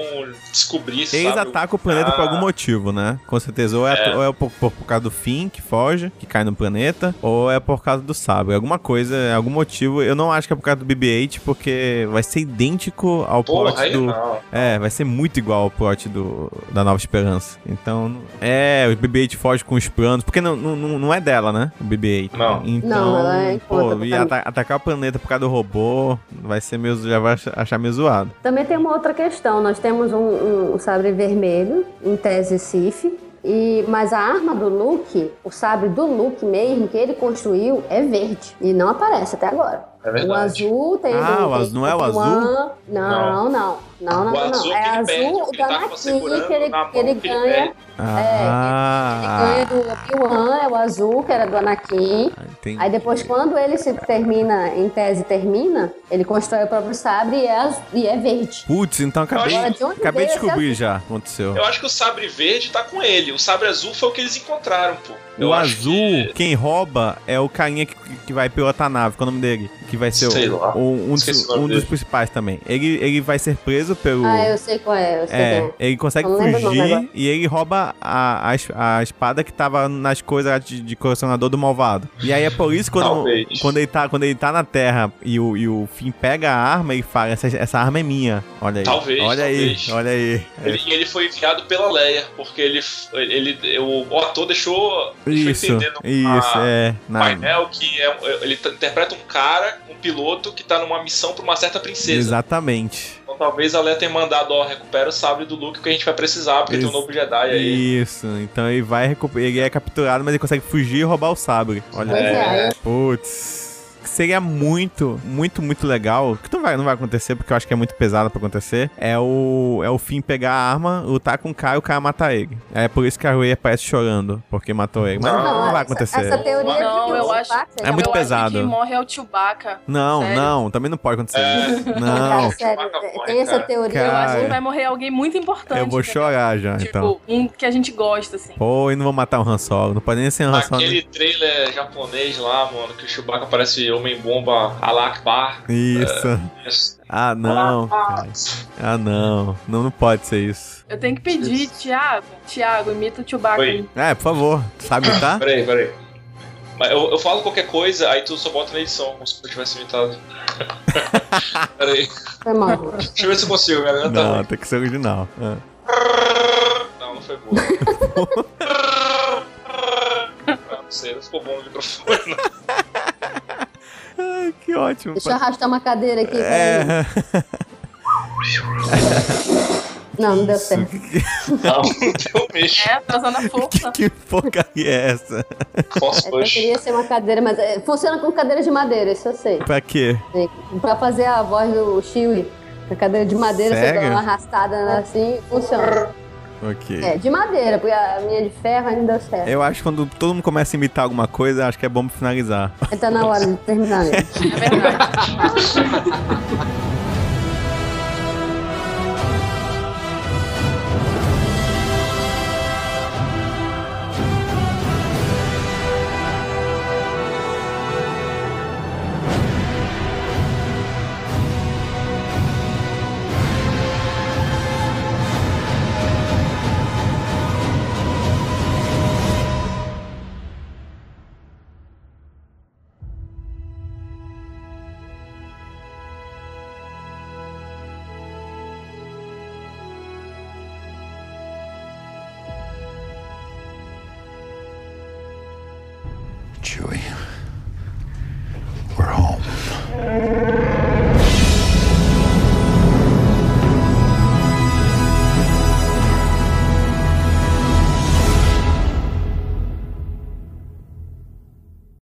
descobrir Eles atacam o planeta por Ah, algum motivo, né? Com certeza. Ou é, É. ou é por, por- por causa do Finn que foge, que cai no planeta, ou é por causa do Sabre. Alguma coisa, algum motivo. Eu não acho que é por causa do BB-8, porque vai ser idêntico ao Porra, plot do. não. É, vai ser muito igual ao plot do, da Nova Esperança. Então. É, o BB-8 foge com os planos. Porque não, não, não é dela, né? O BB-8. Não. Então. Não, ela é pô, e ata- atacar o planeta por causa do robô vai ser meio. Já vai ach- achar meio zoado. Também tem uma outra questão. Nós temos um, um sabre vermelho, em tese Sif, e, mas a arma do Luke, o sabre do Luke mesmo, que ele construiu, é verde. E não aparece até agora. É O azul tem. Ah, tem o azul não é o azul? Não, não, não. Não, não, não. É ele azul o ele Anakin que ele, na que ele ele ganha. perde. Ah, Ele ganha do Obi-Wan, é o azul, que era do Anakin. entendi. Aí depois, quando ele se termina, em tese termina, ele constrói o próprio sabre e é, azul- e é verde. Putz, então acabei, Agora, de acabei de descobrir já o que aconteceu. Eu acho que o sabre verde tá com ele. O sabre azul foi o que eles encontraram, pô. Eu O azul, que- quem rouba é o carinha que, que vai pilotar a nave, qual é o nome dele? Que vai ser Sei o, lá. um, dos, um dos principais também. Ele, ele vai ser preso pelo. Ah, eu sei qual é, eu sei É, quem é. ele consegue fugir e ele rouba a, a, a espada que tava nas coisas de, de colecionador do malvado. E aí é por isso quando, quando, ele, tá, quando ele tá na Terra e o, e o Finn pega a arma, ele fala: essa, essa arma é minha. Olha aí. Talvez, Olha talvez. aí, olha aí. É. Ele, e ele foi enviado pela Leia, porque ele, ele, o, o ator deixou Isso, isso, é. Painel que é, ele t- interpreta um cara, um piloto, que tá numa missão pra uma certa princesa. exatamente. Então talvez a Leia tenha mandado, ó, recupera o sabre do Luke que a gente vai precisar, porque tem um novo Jedi aí. Isso, então ele vai recuperar. Ele é capturado, mas ele consegue fugir e roubar o sabre. Olha é, aí- Putz. Seria muito, muito, muito legal. Que não vai, não vai acontecer, porque eu acho que é muito pesado pra acontecer. É o, é o Finn pegar a arma, lutar com o cara e o cara matar ele. É por isso que a Rey aparece chorando, porque matou ele. Mas não, Não, não vai essa- acontecer. Essa teoria Não, de que eu o acho- É seja muito eu pesado. acho que morre é o Chewbacca. Não, Sério? não, também não pode acontecer. É. Não. Cara, sério, tem essa teoria. Eu acho Cara. que vai morrer alguém muito importante. Eu vou chorar já, Tipo, então. um que a gente gosta, assim. Pô, e não vou matar o Han Solo. Não pode nem ser Han Solo. Aquele trailer japonês lá, mano, que o Chewbacca parece Homem-Bomba Alakbar. Isso. Ah, não. cara. Ah, não. Não, não pode ser isso. Eu tenho que pedir, Thiago. Thiago, imita o Chewbacca. Oi. É, por favor. Sabe tá? Peraí, peraí. Mas eu, eu falo qualquer coisa, aí tu só bota na edição, como se eu tivesse imitado. [LAUGHS] peraí. Foi mal. Deixa eu ver se eu consigo, minha garganta tá Não, ruim. tem que ser original. É. [LAUGHS] Não, não foi boa. não, não sei, não ficou bom no microfone. não. [LAUGHS] [LAUGHS] Que ótimo. Deixa eu arrastar uma cadeira aqui. É. Não, não deu [LAUGHS] certo. Não, não deu mesmo. É, trazendo a [LAUGHS] força. Que porcaria é essa? Posso, que eu queria ser uma cadeira, mas é, funciona com cadeira de madeira, isso eu sei. Pra quê? Pra fazer a voz do Chewie, a cadeira de madeira, você dá uma arrastada assim, funciona. Ok. É, de madeira, porque a minha de ferro ainda deu certo. Eu acho que quando todo mundo começa a imitar alguma coisa, acho que é bom finalizar. Tá na hora de terminar mesmo. É verdade. [LAUGHS]